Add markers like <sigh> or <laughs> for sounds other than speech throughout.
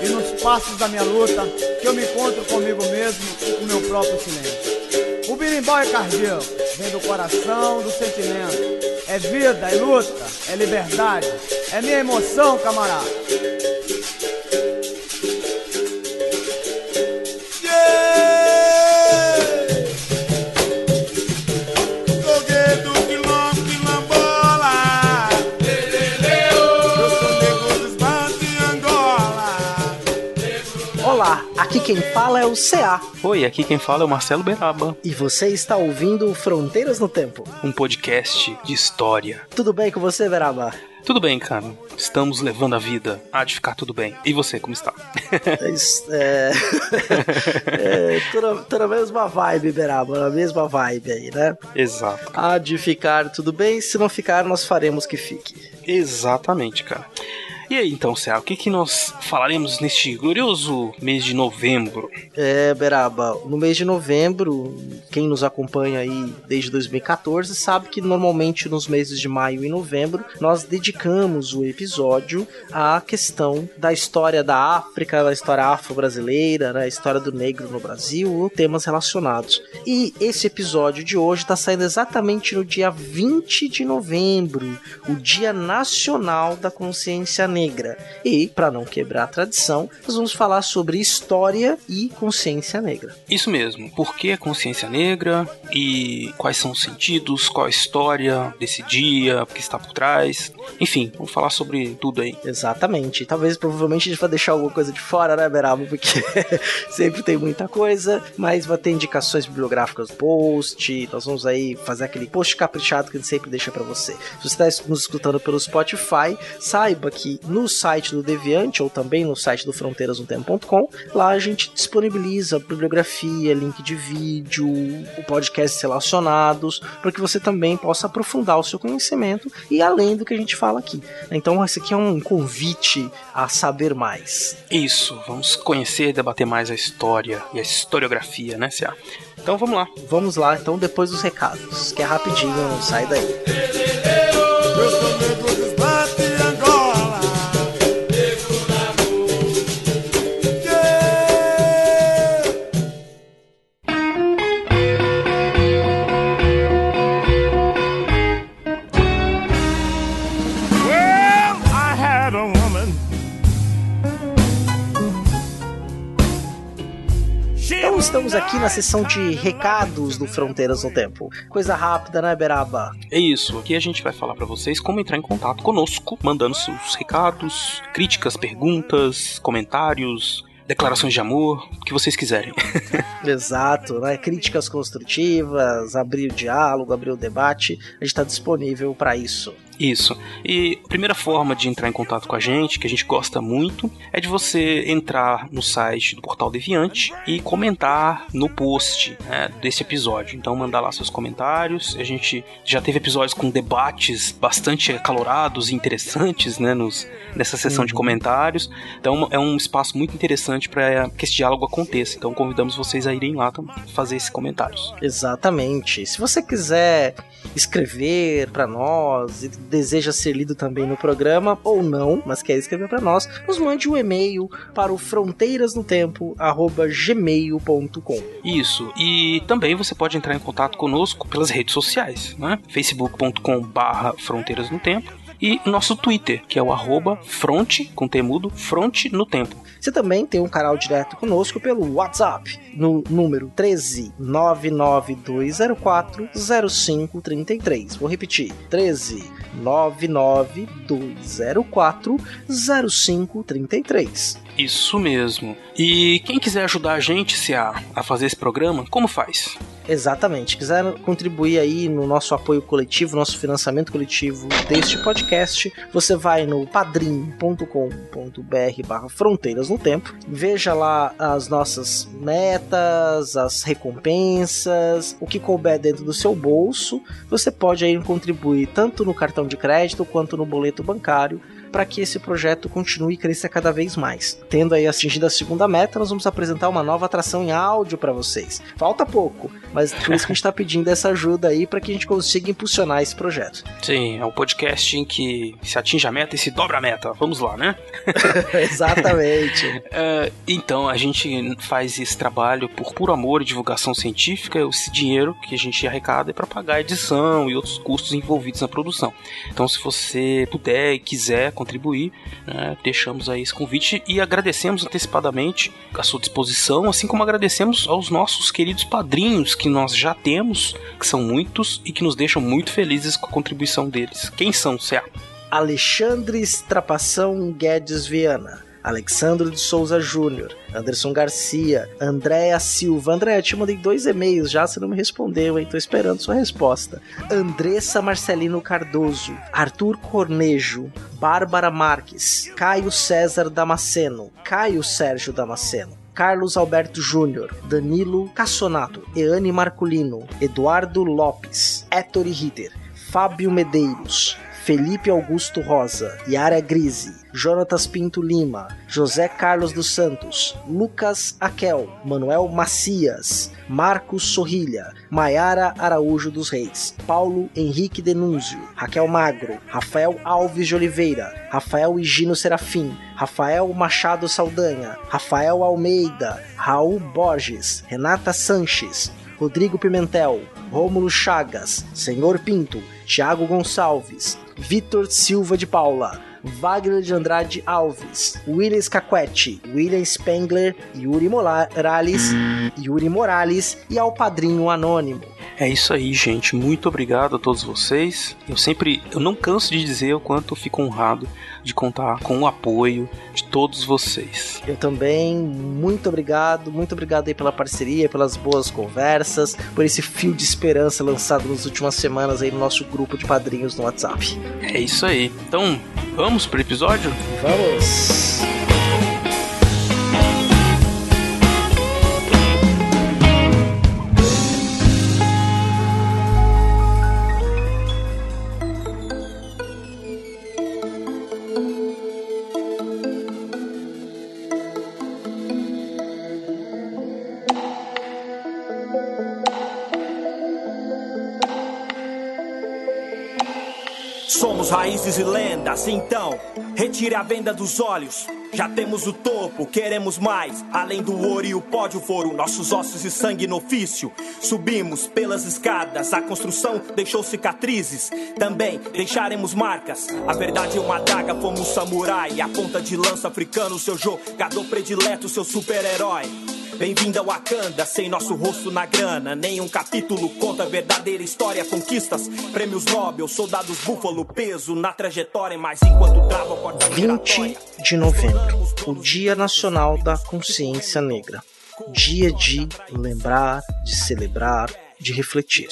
e nos passos da minha luta que eu me encontro comigo mesmo e com meu próprio silêncio. O berimbau é cardião, vem do coração, do sentimento. É vida, é luta, é liberdade, é minha emoção, camarada. Aqui quem fala é o CA Oi, aqui quem fala é o Marcelo Beraba, e você está ouvindo Fronteiras no Tempo. um podcast de história. Tudo bem com você, Veraba? Tudo bem, cara. Estamos levando a vida. Há de ficar tudo bem. E você, como está? É, é... <laughs> é tô na mesma vibe, Beraba, na mesma vibe aí, né? Exato. Há de ficar tudo bem, se não ficar, nós faremos que fique. Exatamente, cara. E aí, então, Céu, o que, que nós falaremos neste glorioso mês de novembro? É, Beraba, no mês de novembro, quem nos acompanha aí desde 2014 sabe que normalmente nos meses de maio e novembro nós dedicamos o episódio à questão da história da África, da história afro-brasileira, né, a história do negro no Brasil, temas relacionados. E esse episódio de hoje está saindo exatamente no dia 20 de novembro, o Dia Nacional da Consciência Negra. E, para não quebrar a tradição, nós vamos falar sobre história e consciência negra. Isso mesmo. Por que a consciência negra? E quais são os sentidos? Qual a história desse dia? O que está por trás? Enfim, vamos falar sobre tudo aí. Exatamente. Talvez, provavelmente, a gente vai deixar alguma coisa de fora, né, Beraba? Porque <laughs> sempre tem muita coisa, mas vai ter indicações bibliográficas no post. Nós vamos aí fazer aquele post caprichado que a gente sempre deixa pra você. Se você está nos escutando pelo Spotify, saiba que no site do Deviante ou também no site do fronteirasnotempo.com, lá a gente disponibiliza bibliografia, link de vídeo, podcasts relacionados, para que você também possa aprofundar o seu conhecimento e além do que a gente fala aqui. Então, esse aqui é um convite a saber mais. Isso, vamos conhecer e debater mais a história e a historiografia, né, Cia? Então vamos lá. Vamos lá, então, depois dos recados, que é rapidinho, não sai daí. Aqui na sessão de recados do Fronteiras no Tempo. Coisa rápida, né, Beraba? É isso, aqui a gente vai falar pra vocês como entrar em contato conosco, mandando seus recados, críticas, perguntas, comentários, declarações de amor, o que vocês quiserem. <laughs> Exato, né? Críticas construtivas, abrir o diálogo, abrir o debate. A gente está disponível para isso. Isso. E a primeira forma de entrar em contato com a gente, que a gente gosta muito, é de você entrar no site do Portal Deviante e comentar no post né, desse episódio. Então, mandar lá seus comentários. A gente já teve episódios com debates bastante acalorados e interessantes né, nos, nessa sessão de comentários. Então, é um espaço muito interessante para que esse diálogo aconteça. Então, convidamos vocês a irem lá fazer esses comentários. Exatamente. Se você quiser escrever para nós e deseja ser lido também no programa ou não, mas quer escrever para nós, nos mande um e-mail para o fronteirasnotempo@gmail.com. Isso. E também você pode entrar em contato conosco pelas redes sociais, né? facebook.com/barra Fronteiras no Tempo e nosso Twitter, que é o arroba fronte, com temudo, fronte no tempo. Você também tem um canal direto conosco pelo WhatsApp, no número 13 99204 0533. Vou repetir: 13 99204 0533. Isso mesmo. E quem quiser ajudar a gente se a, a fazer esse programa, como faz? Exatamente. Quiser contribuir aí no nosso apoio coletivo, nosso financiamento coletivo deste podcast, você vai no padrim.com.br barra fronteiras no tempo, veja lá as nossas metas, as recompensas, o que couber dentro do seu bolso, você pode aí contribuir tanto no cartão de crédito quanto no boleto bancário para que esse projeto continue e cresça cada vez mais. Tendo aí atingido a segunda meta, nós vamos apresentar uma nova atração em áudio para vocês. Falta pouco, mas por isso que a gente está pedindo essa ajuda aí para que a gente consiga impulsionar esse projeto. Sim, é um podcast em que se atinge a meta e se dobra a meta. Vamos lá, né? <laughs> <laughs> Exatamente. uh, então, a gente faz esse trabalho por puro amor e divulgação científica. Esse dinheiro que a gente arrecada é para pagar a edição e outros custos envolvidos na produção. Então, se você puder e quiser contribuir, né, deixamos aí esse convite e agradecemos antecipadamente a sua disposição, assim como agradecemos aos nossos queridos padrinhos que nós já temos, que são muitos e que nos deixam muito felizes com a contribuição deles. Quem são, certo? Alexandre Estrapação Guedes Viana. Alexandre de Souza Júnior, Anderson Garcia, Andréa Silva. Andréa, te mandei dois e-mails já, você não me respondeu, hein? Tô esperando sua resposta. Andressa Marcelino Cardoso, Arthur Cornejo, Bárbara Marques, Caio César Damasceno, Caio Sérgio Damasceno. Carlos Alberto Júnior, Danilo Cassonato, Eane Marculino, Eduardo Lopes, Ettore Ritter, Fábio Medeiros, Felipe Augusto Rosa, Yara Grise, Jonatas Pinto Lima, José Carlos dos Santos, Lucas Aquel, Manuel Macias, Marcos Sorrilha, Maiara Araújo dos Reis, Paulo Henrique Denúnzio, Raquel Magro, Rafael Alves de Oliveira, Rafael Higino Serafim, Rafael Machado Saldanha, Rafael Almeida, Raul Borges, Renata Sanches, Rodrigo Pimentel, Rômulo Chagas, Senhor Pinto, Tiago Gonçalves, Vitor Silva de Paula, Wagner de Andrade Alves, William Scaquetti, William Spengler, Yuri Morales, Yuri Morales e ao padrinho anônimo. É isso aí, gente. Muito obrigado a todos vocês. Eu sempre, eu não canso de dizer o quanto eu fico honrado de contar com o apoio de todos vocês. Eu também, muito obrigado, muito obrigado aí pela parceria, pelas boas conversas, por esse fio de esperança lançado nas últimas semanas aí no nosso grupo de padrinhos no WhatsApp. É isso aí. Então, vamos pro episódio? Vamos! Somos raízes e lendas, então retire a venda dos olhos. Já temos o topo, queremos mais. Além do ouro e o pódio foram nossos ossos e sangue no ofício. Subimos pelas escadas, a construção deixou cicatrizes. Também deixaremos marcas. A verdade é uma daga, fomos samurai. A ponta de lança africano, seu jogador predileto, seu super-herói. Bem-vindo ao Wakanda, sem nosso rosto na grana. Nenhum capítulo conta verdadeira história, conquistas, prêmios Nobel, soldados búfalo, peso na trajetória. Mas enquanto trava a porta 20 de novembro, o Dia Nacional da Consciência Negra. Dia de lembrar, de celebrar, de refletir.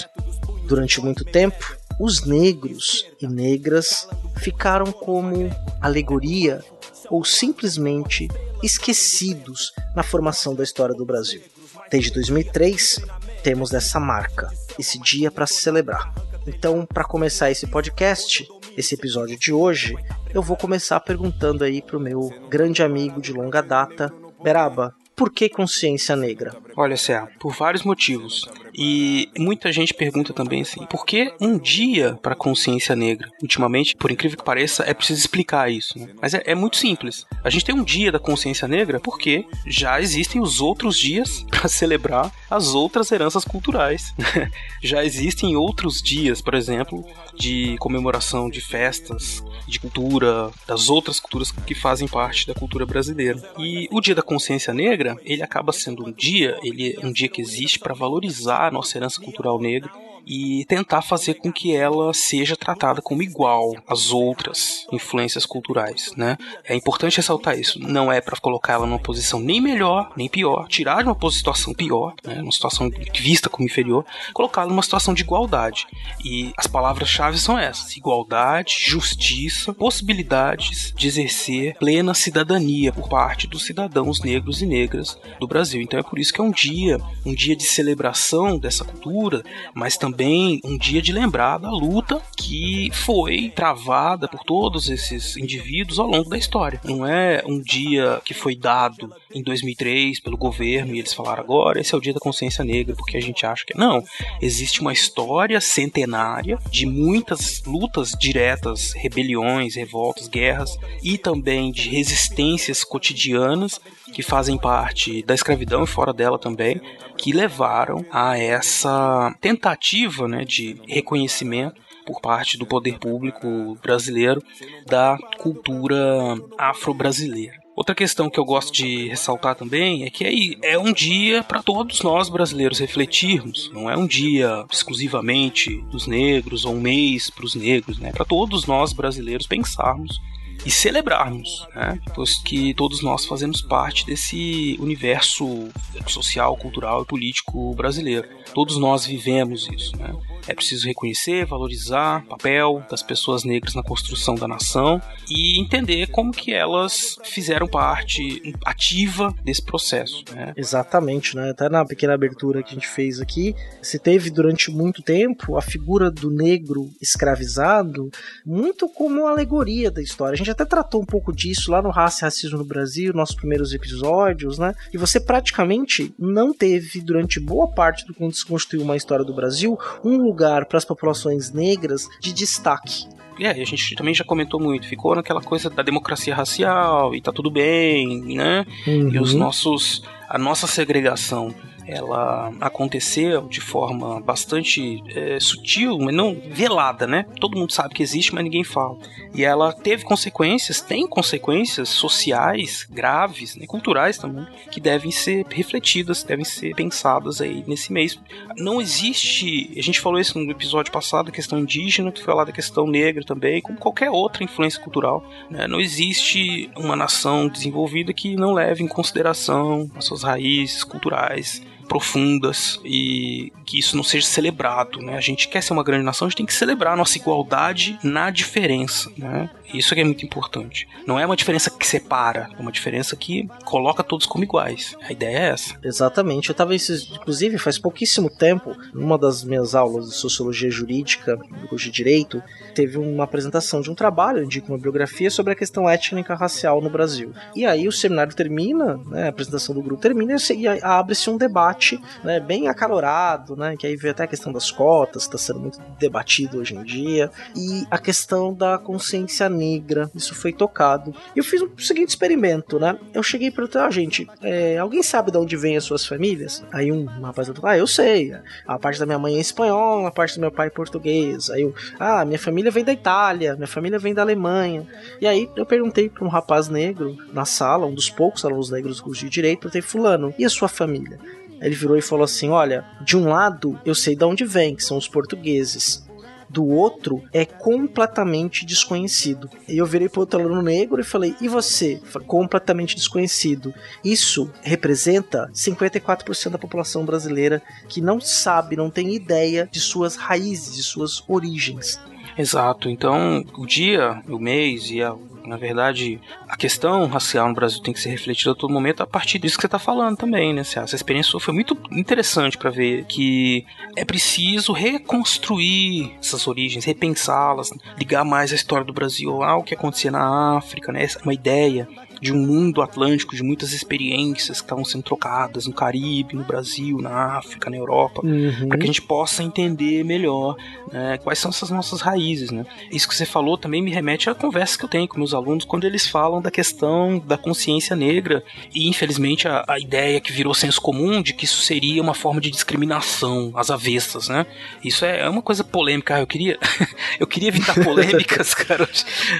Durante muito tempo, os negros e negras ficaram como alegoria ou simplesmente esquecidos na formação da história do Brasil. Desde 2003, temos essa marca, esse dia para celebrar. Então, para começar esse podcast, esse episódio de hoje, eu vou começar perguntando aí pro meu grande amigo de longa data, Beraba, por que consciência negra? Olha, Cé, por vários motivos. E muita gente pergunta também assim: por que um dia para consciência negra? Ultimamente, por incrível que pareça, é preciso explicar isso. Né? Mas é, é, muito simples. A gente tem um dia da consciência negra porque já existem os outros dias <laughs> para celebrar as outras heranças culturais. <laughs> já existem outros dias, por exemplo, de comemoração de festas, de cultura, das outras culturas que fazem parte da cultura brasileira. E o dia da consciência negra, ele acaba sendo um dia ele é um dia que existe para valorizar a nossa herança cultural negra e tentar fazer com que ela seja tratada como igual às outras influências culturais, né? É importante ressaltar isso. Não é para colocar ela numa posição nem melhor nem pior, tirar de uma situação pior, né? Uma situação vista como inferior, colocá-la numa situação de igualdade. E as palavras-chave são essas: igualdade, justiça, possibilidades de exercer plena cidadania por parte dos cidadãos negros e negras do Brasil. Então é por isso que é um dia, um dia de celebração dessa cultura, mas também também um dia de lembrar da luta que foi travada por todos esses indivíduos ao longo da história. Não é um dia que foi dado em 2003 pelo governo e eles falaram agora esse é o dia da consciência negra porque a gente acha que não. Existe uma história centenária de muitas lutas diretas, rebeliões, revoltas, guerras e também de resistências cotidianas que fazem parte da escravidão e fora dela também, que levaram a essa tentativa né, de reconhecimento por parte do poder público brasileiro da cultura afro-brasileira. Outra questão que eu gosto de ressaltar também é que é um dia para todos nós brasileiros refletirmos. Não é um dia exclusivamente dos negros ou um mês para os negros, né? Para todos nós brasileiros pensarmos e celebrarmos, né? Pois que todos nós fazemos parte desse universo social, cultural e político brasileiro. Todos nós vivemos isso, né? É preciso reconhecer, valorizar o papel das pessoas negras na construção da nação e entender como que elas fizeram parte ativa desse processo. Né? Exatamente, né? Até na pequena abertura que a gente fez aqui, se teve durante muito tempo a figura do negro escravizado muito como alegoria da história. A gente até tratou um pouco disso lá no Raça e Racismo no Brasil, nossos primeiros episódios, né? E você praticamente não teve durante boa parte do quando se construiu uma história do Brasil um lugar para as populações negras de destaque. É, a gente também já comentou muito, ficou naquela coisa da democracia racial e tá tudo bem, né? Uhum. E os nossos. a nossa segregação ela aconteceu de forma bastante é, sutil, mas não velada, né? Todo mundo sabe que existe, mas ninguém fala. E ela teve consequências, tem consequências sociais graves, né, culturais também, que devem ser refletidas, devem ser pensadas aí nesse mês. Não existe, a gente falou isso no episódio passado, a questão indígena, tu falar da questão negra também, como qualquer outra influência cultural. Né? Não existe uma nação desenvolvida que não leve em consideração as suas raízes culturais profundas e que isso não seja celebrado, né? A gente quer ser uma grande nação, a gente tem que celebrar a nossa igualdade na diferença, né? Isso é muito importante. Não é uma diferença que separa, é uma diferença que coloca todos como iguais. A ideia é essa. Exatamente. Eu estava, inclusive, faz pouquíssimo tempo, numa das minhas aulas de sociologia jurídica, de direito, teve uma apresentação de um trabalho, indica uma biografia sobre a questão étnica racial no Brasil. E aí o seminário termina, né, a apresentação do grupo termina e abre-se um debate, né, bem acalorado, né, que aí vê até a questão das cotas, que está sendo muito debatido hoje em dia, e a questão da consciência negra negra, isso foi tocado. E eu fiz o seguinte experimento, né? Eu cheguei para ah, gente, é, alguém sabe de onde vêm as suas famílias? Aí um rapaz falou, ah, eu sei. A parte da minha mãe é espanhola, a parte do meu pai é português. Aí eu, ah, minha família vem da Itália, minha família vem da Alemanha. E aí eu perguntei para um rapaz negro na sala, um dos poucos alunos negros do curso de direito, perguntei, fulano, e a sua família? Ele virou e falou assim: Olha, de um lado eu sei de onde vem, que são os portugueses do outro é completamente desconhecido. E eu virei para outro aluno negro e falei: "E você?" Falei, completamente desconhecido. Isso representa 54% da população brasileira que não sabe, não tem ideia de suas raízes, de suas origens. Exato. Então, o dia, o mês e a na verdade, a questão racial no Brasil tem que ser refletida a todo momento a partir disso que você está falando também, né? Essa experiência foi muito interessante para ver que é preciso reconstruir essas origens, repensá-las, ligar mais a história do Brasil ao que acontecia na África, né? Essa é uma ideia de um mundo atlântico, de muitas experiências que estavam sendo trocadas no Caribe, no Brasil, na África, na Europa, uhum. para que a gente possa entender melhor né, quais são essas nossas raízes. Né? Isso que você falou também me remete à conversa que eu tenho com meus alunos quando eles falam da questão da consciência negra e, infelizmente, a, a ideia que virou senso comum de que isso seria uma forma de discriminação às avessas. Né? Isso é, é uma coisa polêmica. Ah, eu queria, <laughs> eu queria evitar <laughs> polêmicas, cara.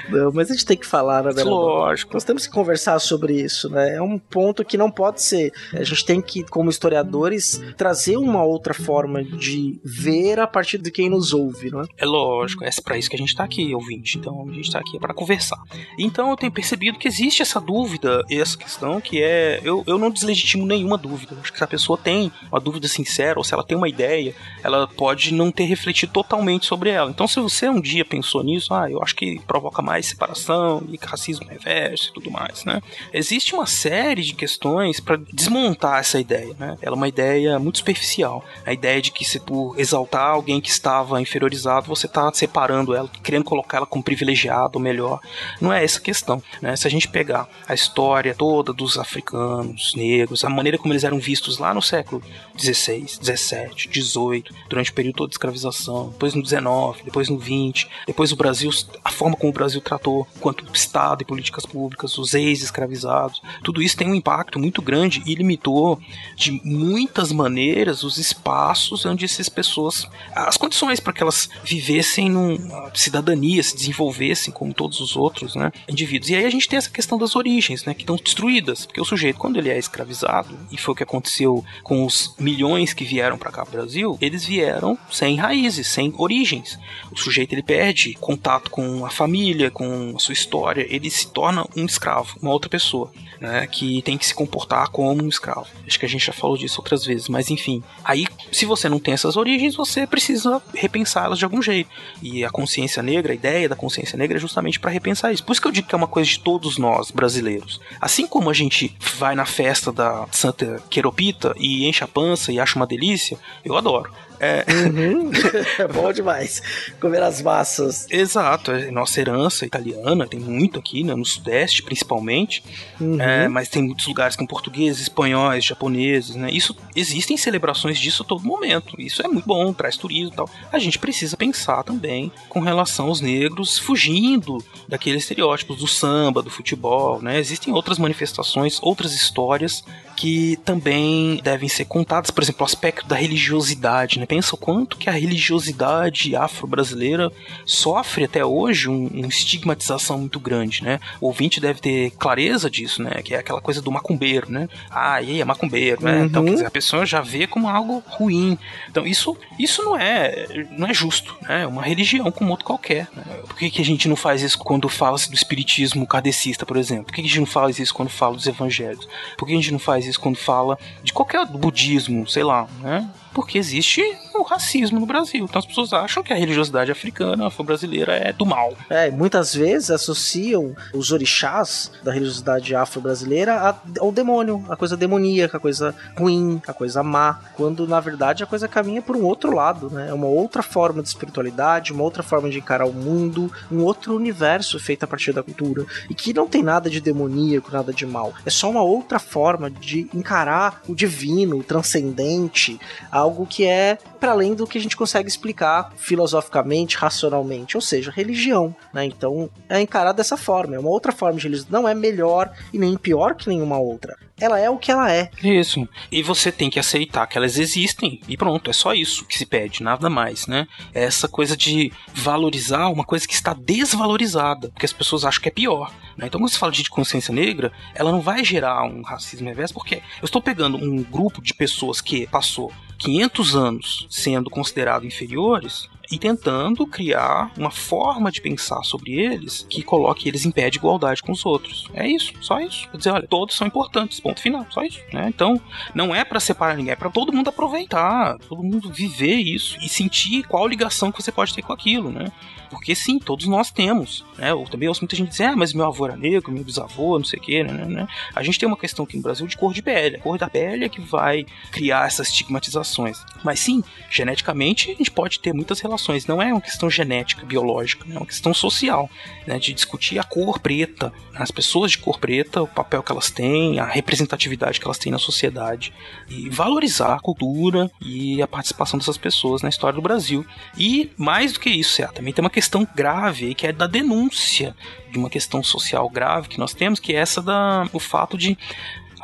Não, mas a gente tem que falar, né? Lógico. Nós temos que conversar sobre isso, né? É um ponto que não pode ser. A gente tem que, como historiadores, trazer uma outra forma de ver a partir de quem nos ouve, não é? Lógico, é para isso que a gente tá aqui, ouvinte. Então a gente tá aqui para conversar. Então eu tenho percebido que existe essa dúvida, essa questão que é. Eu, eu não deslegitimo nenhuma dúvida. Acho que se a pessoa tem uma dúvida sincera, ou se ela tem uma ideia, ela pode não ter refletido totalmente sobre ela. Então se você um dia pensou nisso, ah, eu acho que provoca mais separação e racismo reverso e tudo mais, né? Existe uma série de questões para desmontar essa ideia, né? Ela é uma ideia muito superficial. A ideia de que se por exaltar alguém que estava inferiorizado, você está separando ela, querendo colocá-la como privilegiado ou melhor. Não é essa a questão, né? Se a gente pegar a história toda dos africanos, negros, a maneira como eles eram vistos lá no século 16, 17, 18, durante o período todo de escravização, depois no 19, depois no 20, depois o Brasil, a forma como o Brasil tratou quanto Estado e políticas públicas, os ex-escravizados, tudo isso tem um impacto muito grande e limitou de muitas maneiras os espaços onde essas pessoas, as condições para que elas vivessem numa cidadania, se desenvolvessem como todos os outros, né, indivíduos. E aí a gente tem essa questão das origens, né, que estão destruídas, porque o sujeito quando ele é escravizado, e foi o que aconteceu com os milhões que vieram para cá pro Brasil, eles vieram sem raízes, sem origens. O sujeito ele perde contato com a família, com a sua história, ele se torna um escravo, uma outra pessoa, né, que tem que se comportar como um escravo. Acho que a gente já falou disso outras vezes, mas enfim. Aí, se você não tem essas origens, você precisa repensá-las de algum jeito. E a consciência negra, a ideia da consciência negra é justamente para repensar isso. Por isso que eu digo que é uma coisa de todos nós, brasileiros. Assim como a gente vai na festa da Santa Queropita e enche a pança e acha uma delícia, eu adoro. É... Uhum. <laughs> bom demais. Comer as massas. Exato, é nossa herança italiana, tem muito aqui, né, no Sudeste principalmente, uhum. é, mas tem muitos lugares com portugueses, espanhóis, japoneses, né? Isso existem celebrações disso a todo momento. Isso é muito bom, traz turismo e tal. A gente precisa pensar também com relação aos negros fugindo daqueles estereótipos do samba, do futebol, né? Existem outras manifestações, outras histórias que também devem ser contadas, por exemplo, o aspecto da religiosidade, né? Pensa o quanto que a religiosidade afro-brasileira sofre até hoje um, uma estigmatização muito grande, né? O ouvinte deve ter clareza disso, né? Que é aquela coisa do macumbeiro, né? Ah, e aí é macumbeiro, né? Uhum. Então, quer dizer, a pessoa já vê como algo ruim. Então, isso, isso não é não é justo, né? É uma religião como outro qualquer. Né? Por que, que a gente não faz isso quando fala-se do espiritismo kardecista, por exemplo? Por que, que a gente não faz isso quando fala dos evangélicos? Por que a gente não faz isso quando fala de qualquer budismo, sei lá, né? Porque existe o racismo no Brasil. Então as pessoas acham que a religiosidade africana, afro-brasileira é do mal. É, muitas vezes associam os orixás da religiosidade afro-brasileira ao demônio, a coisa demoníaca, a coisa ruim, a coisa má, quando na verdade a coisa caminha por um outro lado, né? É uma outra forma de espiritualidade, uma outra forma de encarar o mundo, um outro universo feito a partir da cultura e que não tem nada de demoníaco, nada de mal. É só uma outra forma de encarar o divino, o transcendente, a algo que é para além do que a gente consegue explicar filosoficamente, racionalmente, ou seja, religião, né? Então é encarado dessa forma, é uma outra forma de religião, não é melhor e nem pior que nenhuma outra. Ela é o que ela é. Isso. E você tem que aceitar que elas existem e pronto, é só isso que se pede, nada mais, né? É essa coisa de valorizar uma coisa que está desvalorizada, porque as pessoas acham que é pior. Né? Então, quando você fala de consciência negra, ela não vai gerar um racismo reverso, porque eu estou pegando um grupo de pessoas que passou 500 anos sendo considerados inferiores e tentando criar uma forma de pensar sobre eles que coloque eles em pé de igualdade com os outros. É isso, só isso. Quer dizer, olha, todos são importantes, ponto final, só isso. Né? Então, não é para separar ninguém, é para todo mundo aproveitar, todo mundo viver isso e sentir qual ligação que você pode ter com aquilo, né? Porque sim, todos nós temos. Né? Eu também ouço muita gente dizer, ah, mas meu avô era negro, meu bisavô, não sei o quê, né, né? A gente tem uma questão aqui no Brasil de cor de pele. A cor da pele é que vai criar essas estigmatizações. Mas sim, geneticamente a gente pode ter muitas relações. Não é uma questão genética, biológica, é uma questão social, né? De discutir a cor preta, as pessoas de cor preta, o papel que elas têm, a representatividade que elas têm na sociedade. E valorizar a cultura e a participação dessas pessoas na história do Brasil. E mais do que isso, é, também tem uma questão grave que é da denúncia de uma questão social grave que nós temos, que é essa da o fato de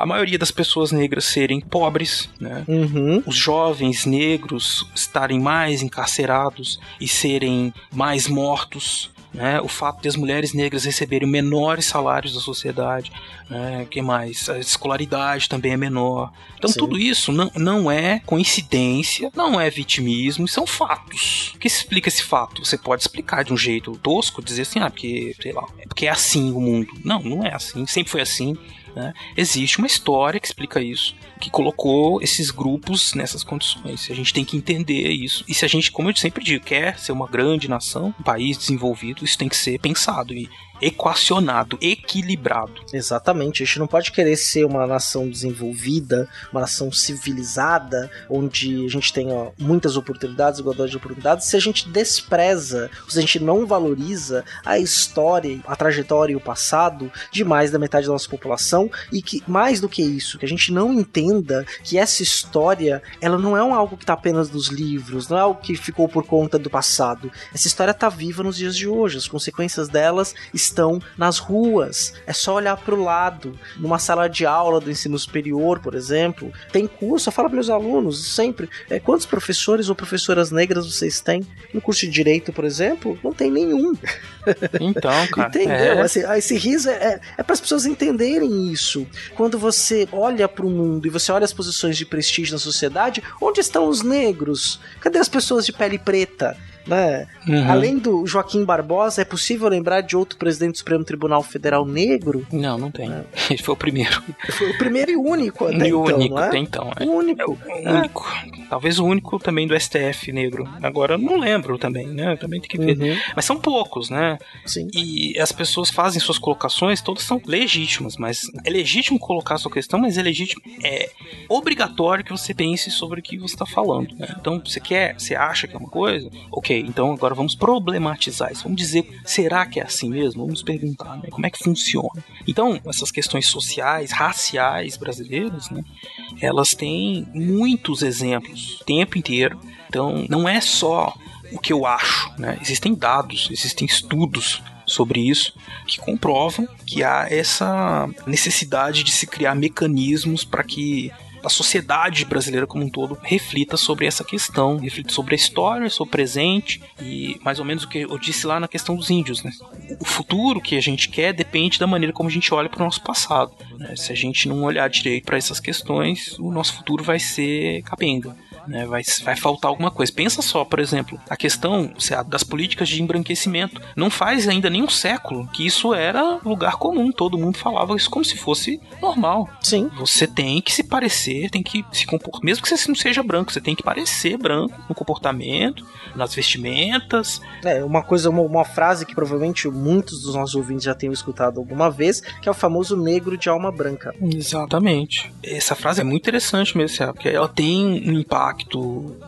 a maioria das pessoas negras serem pobres, né? Uhum. Os jovens negros estarem mais encarcerados e serem mais mortos, né, o fato de as mulheres negras receberem menores salários da sociedade, né, que mais? A escolaridade também é menor. Então Sim. tudo isso não, não é coincidência, não é vitimismo, são fatos. O que explica esse fato? Você pode explicar de um jeito tosco, dizer assim, ah, porque, sei lá, é porque é assim o mundo. Não, não é assim, sempre foi assim. Né? Existe uma história que explica isso, que colocou esses grupos nessas condições. A gente tem que entender isso. E se a gente, como eu sempre digo, quer ser uma grande nação, um país desenvolvido, isso tem que ser pensado e equacionado, equilibrado. Exatamente, a gente não pode querer ser uma nação desenvolvida, uma nação civilizada, onde a gente tenha muitas oportunidades, igualdade de oportunidades, se a gente despreza, se a gente não valoriza a história, a trajetória e o passado de mais da metade da nossa população e que, mais do que isso, que a gente não entenda que essa história, ela não é um algo que está apenas nos livros, não é algo que ficou por conta do passado. Essa história está viva nos dias de hoje, as consequências delas estão nas ruas. É só olhar para o lado. Numa sala de aula do ensino superior, por exemplo, tem curso. Eu falo para meus alunos sempre: é, quantos professores ou professoras negras vocês têm? No curso de direito, por exemplo, não tem nenhum. Então, <laughs> cara. Entendeu? é- Esse, esse riso é, é para as pessoas entenderem isso. Quando você olha para o mundo e você olha as posições de prestígio na sociedade, onde estão os negros? Cadê as pessoas de pele preta? Né? Uhum. Além do Joaquim Barbosa, é possível lembrar de outro presidente do Supremo Tribunal Federal negro? Não, não tem. <laughs> Ele foi o primeiro. Foi o primeiro e único até e o então, único, não é? até então. É. O único. É o único. Talvez o único também do STF negro. Agora eu não lembro também, né? Também tem que ver. Uhum. Mas são poucos, né? Sim. E as pessoas fazem suas colocações, todas são legítimas, mas é legítimo colocar a sua questão, mas é legítimo, é obrigatório que você pense sobre o que você está falando. né? Então, você quer, você acha que é uma coisa? Ok, então agora vamos problematizar isso. Vamos dizer, será que é assim mesmo? Vamos perguntar, né? Como é que funciona? Então, essas questões sociais, raciais brasileiras, né? Elas têm muitos exemplos o tempo inteiro. Então, não é só o que eu acho, né? Existem dados, existem estudos sobre isso que comprovam que há essa necessidade de se criar mecanismos para que a sociedade brasileira como um todo reflita sobre essa questão, reflita sobre a história, sobre o presente e mais ou menos o que eu disse lá na questão dos índios, né? O futuro que a gente quer depende da maneira como a gente olha para o nosso passado. né? Se a gente não olhar direito para essas questões, o nosso futuro vai ser capenga. Né, vai, vai faltar alguma coisa. Pensa só, por exemplo, a questão das políticas de embranquecimento. Não faz ainda nem um século que isso era lugar comum. Todo mundo falava isso como se fosse normal. Sim. Você tem que se parecer, tem que se comportar. Mesmo que você não seja branco, você tem que parecer branco no comportamento, nas vestimentas. É, uma coisa, uma, uma frase que provavelmente muitos dos nossos ouvintes já tenham escutado alguma vez, que é o famoso negro de alma branca. Exatamente. Essa frase é muito interessante mesmo, porque ela tem um impacto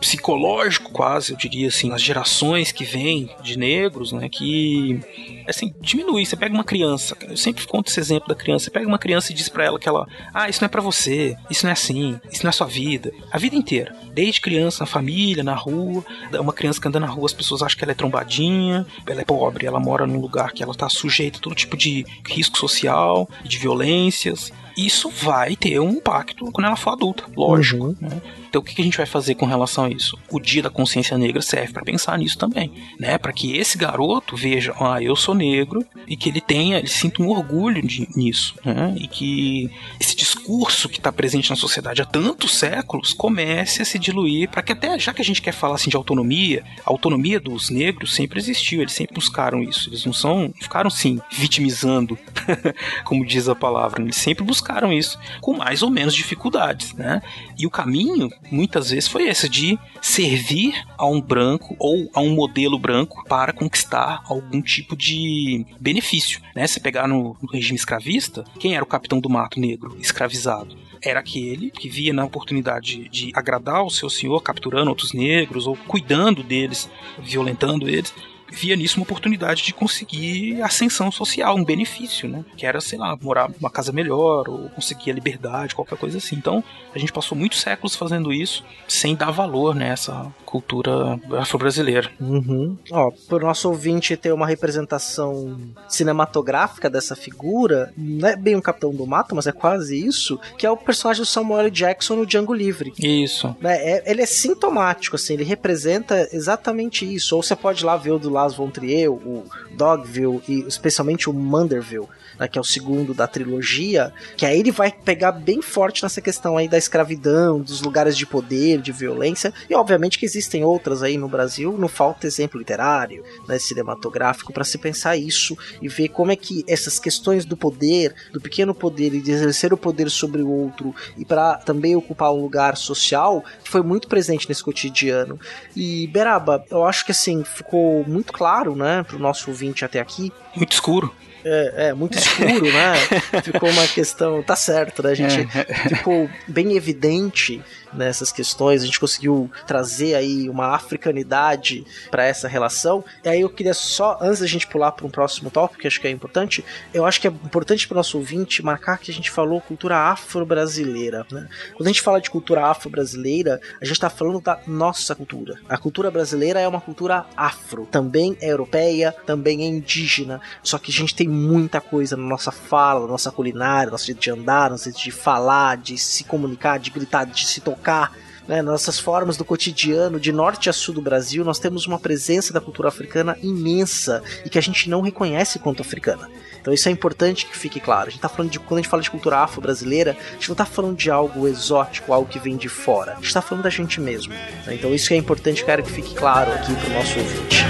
psicológico quase, eu diria assim, nas gerações que vêm de negros, né, que assim, diminui. Você pega uma criança, eu sempre conto esse exemplo da criança, você pega uma criança e diz pra ela que ela, ah, isso não é pra você, isso não é assim, isso não é sua vida. A vida inteira, desde criança, na família, na rua, uma criança que anda na rua, as pessoas acham que ela é trombadinha, ela é pobre, ela mora num lugar que ela tá sujeita a todo tipo de risco social, de violências. Isso vai ter um impacto quando ela for adulta, lógico. né? Então o que que a gente vai fazer com relação a isso? O Dia da Consciência Negra serve para pensar nisso também, né? Para que esse garoto veja, ah, eu sou negro e que ele tenha, ele sinta um orgulho de- nisso, né? E que esse discurso que está presente na sociedade há tantos séculos comece a se diluir, para que até já que a gente quer falar assim de autonomia, a autonomia dos negros sempre existiu, eles sempre buscaram isso. Eles não são, ficaram sim vitimizando, <laughs> como diz a palavra, eles sempre buscaram isso com mais ou menos dificuldades, né? E o caminho muitas vezes foi esse de servir a um branco ou a um modelo branco para conquistar algum tipo de benefício, né? Se pegar no, no regime escravista, quem era o capitão do mato negro escravizado? Era aquele que via na oportunidade de agradar o seu senhor, capturando outros negros ou cuidando deles, violentando eles, via nisso uma oportunidade de conseguir ascensão social, um benefício, né? Que era, sei lá, morar numa casa melhor ou conseguir a liberdade, qualquer coisa assim. Então, a gente passou muitos séculos fazendo isso sem dar valor nessa cultura afro-brasileira. Uhum. Ó, pro nosso ouvinte ter uma representação cinematográfica dessa figura, não é bem um Capitão do Mato, mas é quase isso, que é o personagem do Samuel. Jackson no Django Livre. Isso. Né, é, ele é sintomático, assim, ele representa exatamente isso. Ou você pode ir lá ver o do Las von Trier, o Dogville e especialmente o Manderville, né, que é o segundo da trilogia, que aí ele vai pegar bem forte nessa questão aí da escravidão, dos lugares de poder, de violência, e obviamente que existem outras aí no Brasil, não falta exemplo literário, né, cinematográfico, para se pensar isso e ver como é que essas questões do poder, do pequeno poder e de exercer o poder sobre o outro e para também ocupar um lugar social, foi muito presente nesse cotidiano. E Beraba, eu acho que assim, ficou muito claro, né, pro nosso ouvinte até aqui. Muito escuro. É, é, muito escuro, né? Ficou uma questão. Tá certo, né? A gente ficou bem evidente nessas questões, a gente conseguiu trazer aí uma africanidade para essa relação. E aí eu queria só, antes da gente pular para um próximo tópico, que acho que é importante, eu acho que é importante para o nosso ouvinte marcar que a gente falou cultura afro-brasileira. Né? Quando a gente fala de cultura afro-brasileira, a gente está falando da nossa cultura. A cultura brasileira é uma cultura afro, também é europeia, também é indígena, só que a gente tem muita coisa na nossa fala, na nossa culinária, no nosso jeito de andar, no nosso jeito de falar, de se comunicar, de gritar, de se tocar né, nossas formas do cotidiano, de norte a sul do Brasil, nós temos uma presença da cultura africana imensa e que a gente não reconhece quanto africana. Então isso é importante que fique claro. A gente tá falando de quando a gente fala de cultura afro-brasileira, a gente não tá falando de algo exótico, algo que vem de fora. A gente tá falando da gente mesmo. Né? Então isso é importante, quero que fique claro aqui pro nosso ouvinte.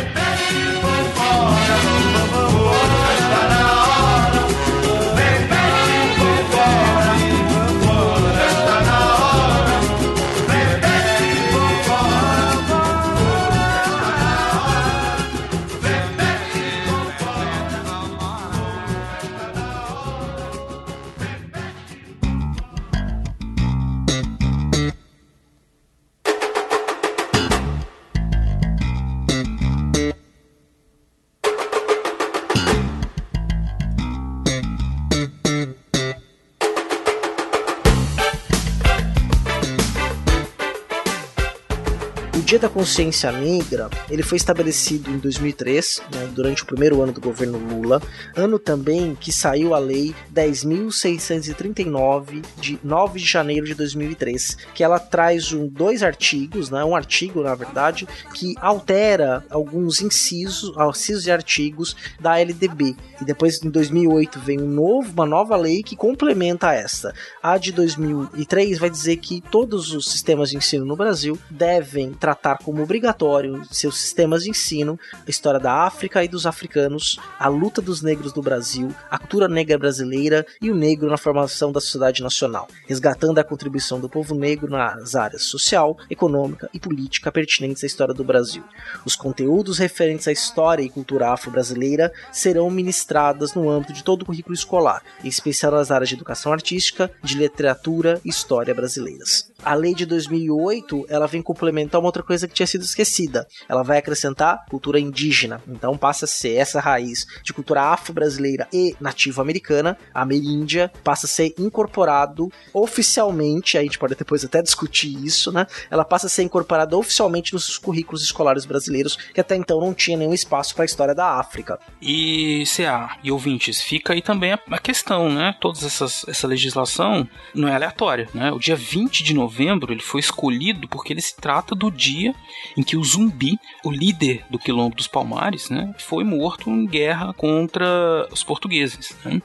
Dia da Consciência Negra, ele foi estabelecido em 2003, né, durante o primeiro ano do governo Lula, ano também que saiu a lei 10.639 de 9 de janeiro de 2003, que ela traz um, dois artigos, né, um artigo na verdade, que altera alguns incisos, incisos e artigos da LDB. E depois em 2008 vem um novo, uma nova lei que complementa essa. A de 2003 vai dizer que todos os sistemas de ensino no Brasil devem tratar como obrigatório em seus sistemas de ensino a história da África e dos africanos, a luta dos negros no Brasil, a cultura negra brasileira e o negro na formação da sociedade nacional, resgatando a contribuição do povo negro nas áreas social, econômica e política pertinentes à história do Brasil. Os conteúdos referentes à história e cultura afro-brasileira serão ministradas no âmbito de todo o currículo escolar, em especial nas áreas de educação artística, de literatura e história brasileiras. A lei de 2008, ela vem complementar uma outra coisa que tinha sido esquecida. Ela vai acrescentar cultura indígena. Então passa a ser essa raiz de cultura afro-brasileira e nativo-americana, ameríndia, passa a ser incorporado oficialmente, a gente pode depois até discutir isso, né? Ela passa a ser incorporada oficialmente nos currículos escolares brasileiros, que até então não tinha nenhum espaço para a história da África. E CA e ouvintes, fica aí também a questão, né? Toda essa legislação não é aleatória, né? O dia 20 de novembro novembro ele foi escolhido porque ele se trata do dia em que o Zumbi, o líder do Quilombo dos Palmares, né, foi morto em guerra contra os portugueses. Né?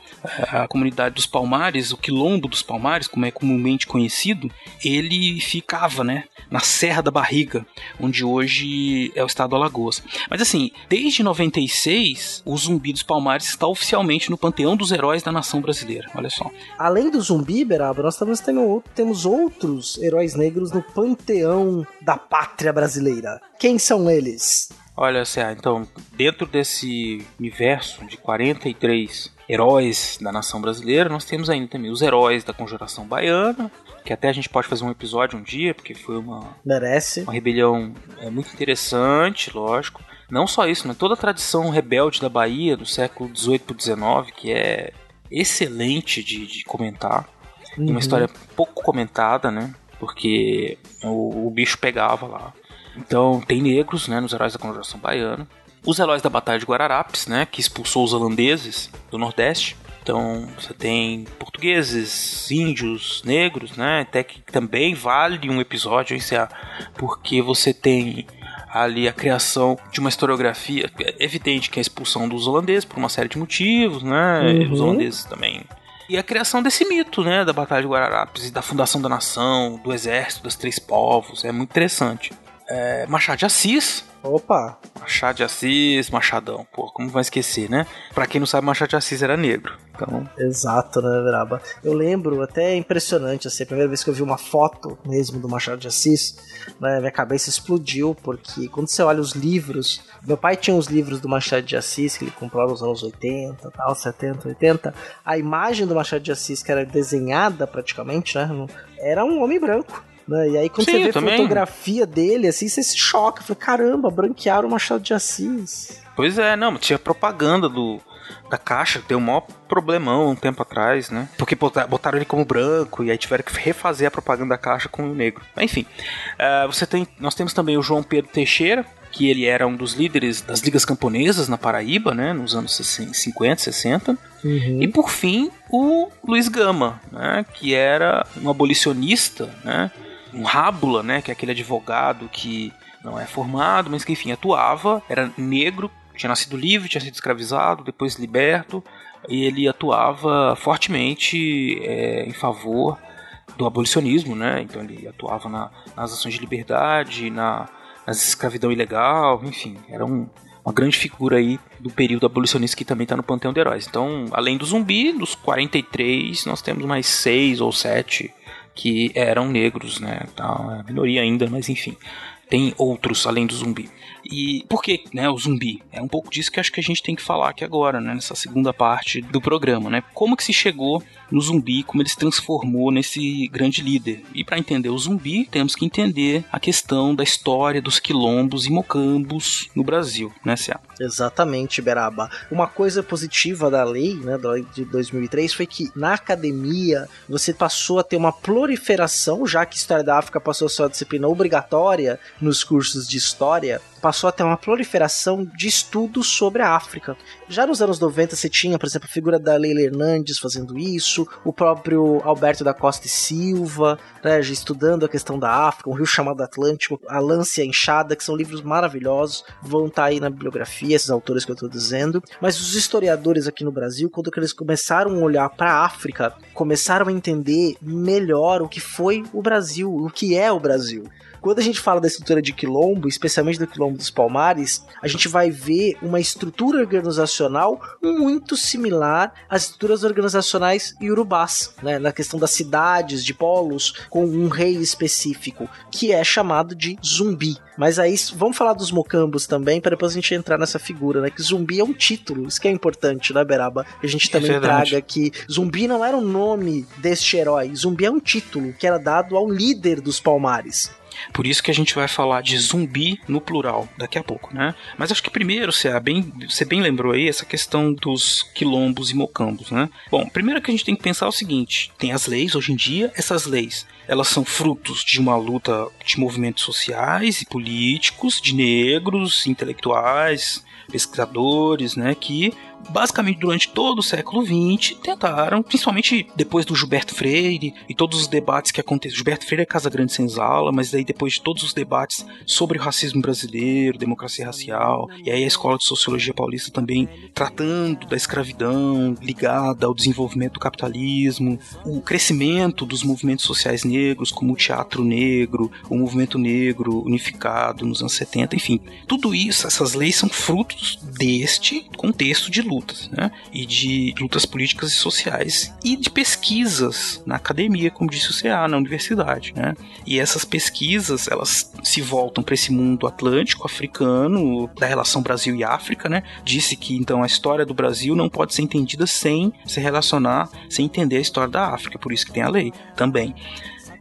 A comunidade dos Palmares, o Quilombo dos Palmares, como é comumente conhecido, ele ficava né, na Serra da Barriga, onde hoje é o estado do Alagoas. Mas assim, desde 96, o Zumbi dos Palmares está oficialmente no panteão dos heróis da nação brasileira. Olha só. Além do Zumbi, Beraba, nós também temos outros heróis negros no panteão da pátria brasileira. Quem são eles? Olha, Cé, então, dentro desse universo de 43 heróis da nação brasileira, nós temos ainda também os heróis da Conjuração Baiana, que até a gente pode fazer um episódio um dia, porque foi uma, Merece. uma rebelião é, muito interessante, lógico. Não só isso, mas toda a tradição rebelde da Bahia do século XVIII para XIX, que é excelente de, de comentar. Uhum. Uma história pouco comentada, né? Porque o, o bicho pegava lá. Então, tem negros, né, nos heróis da Conjuração Baiana. Os heróis da Batalha de Guararapes, né, que expulsou os holandeses do Nordeste. Então, você tem portugueses, índios, negros, né, até que também vale um episódio, é porque você tem ali a criação de uma historiografia. É evidente que a expulsão dos holandeses por uma série de motivos, né? Uhum. Os holandeses também. E a criação desse mito, né? Da Batalha de Guararapes e da fundação da nação, do exército, dos três povos. É muito interessante. É, Machado de Assis. Opa! Machado de Assis, Machadão. Pô, como vai esquecer, né? Pra quem não sabe, Machado de Assis era negro. Então... Exato, né, Veraba? Eu lembro, até impressionante, assim, a primeira vez que eu vi uma foto mesmo do Machado de Assis, né, minha cabeça explodiu, porque quando você olha os livros, meu pai tinha os livros do Machado de Assis, que ele comprou nos anos 80, tal, 70, 80, a imagem do Machado de Assis, que era desenhada praticamente, né, era um homem branco. Né? E aí, quando Sim, você vê também. fotografia dele, assim, você se choca. Fala, caramba, branquearam o Machado de Assis. Pois é, não, tinha propaganda do, da caixa, deu um maior problemão um tempo atrás, né? Porque bota- botaram ele como branco e aí tiveram que refazer a propaganda da caixa com o negro. Enfim, eh, você tem, nós temos também o João Pedro Teixeira, que ele era um dos líderes das ligas camponesas na Paraíba, né? Nos anos 60, 50, 60. E por fim, o Luiz Gama, né? Que era um abolicionista, né? Um rábula, né? Que é aquele advogado que não é formado, mas que enfim atuava, era negro, tinha nascido livre, tinha sido escravizado, depois liberto, e ele atuava fortemente é, em favor do abolicionismo, né? Então ele atuava na- nas ações de liberdade, na, nas escravidão ilegal, enfim, era um, uma grande figura aí do período abolicionista que também está no panteão de heróis. Então, além do zumbi, dos 43, nós temos mais seis ou sete que eram negros, né? Tá, é minoria ainda, mas enfim. Tem outros além do zumbi. E por que, né, o zumbi? É um pouco disso que acho que a gente tem que falar aqui agora, né, nessa segunda parte do programa, né? Como que se chegou no zumbi, como ele se transformou nesse grande líder. E para entender o zumbi, temos que entender a questão da história dos quilombos e mocambos no Brasil, né, Cia? Exatamente, Beraba. Uma coisa positiva da lei, né, da lei de 2003, foi que na academia você passou a ter uma proliferação, já que História da África passou a ser uma disciplina obrigatória nos cursos de História, passou a ter uma proliferação de estudos sobre a África. Já nos anos 90 você tinha, por exemplo, a figura da Leila Hernandes fazendo isso, o próprio Alberto da Costa e Silva, né, estudando a questão da África, um rio chamado Atlântico, a Lância Enxada, que são livros maravilhosos, vão estar aí na bibliografia, esses autores que eu estou dizendo. Mas os historiadores aqui no Brasil, quando eles começaram a olhar para a África, começaram a entender melhor o que foi o Brasil, o que é o Brasil. Quando a gente fala da estrutura de quilombo, especialmente do quilombo dos Palmares, a gente vai ver uma estrutura organizacional muito similar às estruturas organizacionais iorubás, né? na questão das cidades, de polos, com um rei específico, que é chamado de zumbi. Mas aí vamos falar dos mocambos também, para depois a gente entrar nessa figura, né? Que zumbi é um título, isso que é importante, né, Beraba? Que a gente também verdade. traga que zumbi não era o nome deste herói, zumbi é um título que era dado ao líder dos Palmares. Por isso que a gente vai falar de zumbi no plural daqui a pouco, né? Mas acho que primeiro, você bem, você bem lembrou aí essa questão dos quilombos e mocambos, né? Bom, primeiro que a gente tem que pensar é o seguinte: tem as leis hoje em dia, essas leis elas são frutos de uma luta de movimentos sociais e políticos, de negros, intelectuais, pesquisadores, né, que basicamente durante todo o século XX tentaram, principalmente depois do Gilberto Freire e todos os debates que aconteceram. Gilberto Freire é Casa Grande Senzala, mas daí depois de todos os debates sobre o racismo brasileiro, democracia racial, e aí a Escola de Sociologia Paulista também tratando da escravidão ligada ao desenvolvimento do capitalismo, o crescimento dos movimentos sociais negros, como o teatro negro, o movimento negro unificado nos anos 70, enfim. Tudo isso, essas leis são frutos deste contexto de lutas, né? E de lutas políticas e sociais e de pesquisas na academia, como disse o CA, na universidade, né? E essas pesquisas, elas se voltam para esse mundo atlântico, africano, da relação Brasil e África, né? Disse que então a história do Brasil não pode ser entendida sem se relacionar, sem entender a história da África, por isso que tem a lei também.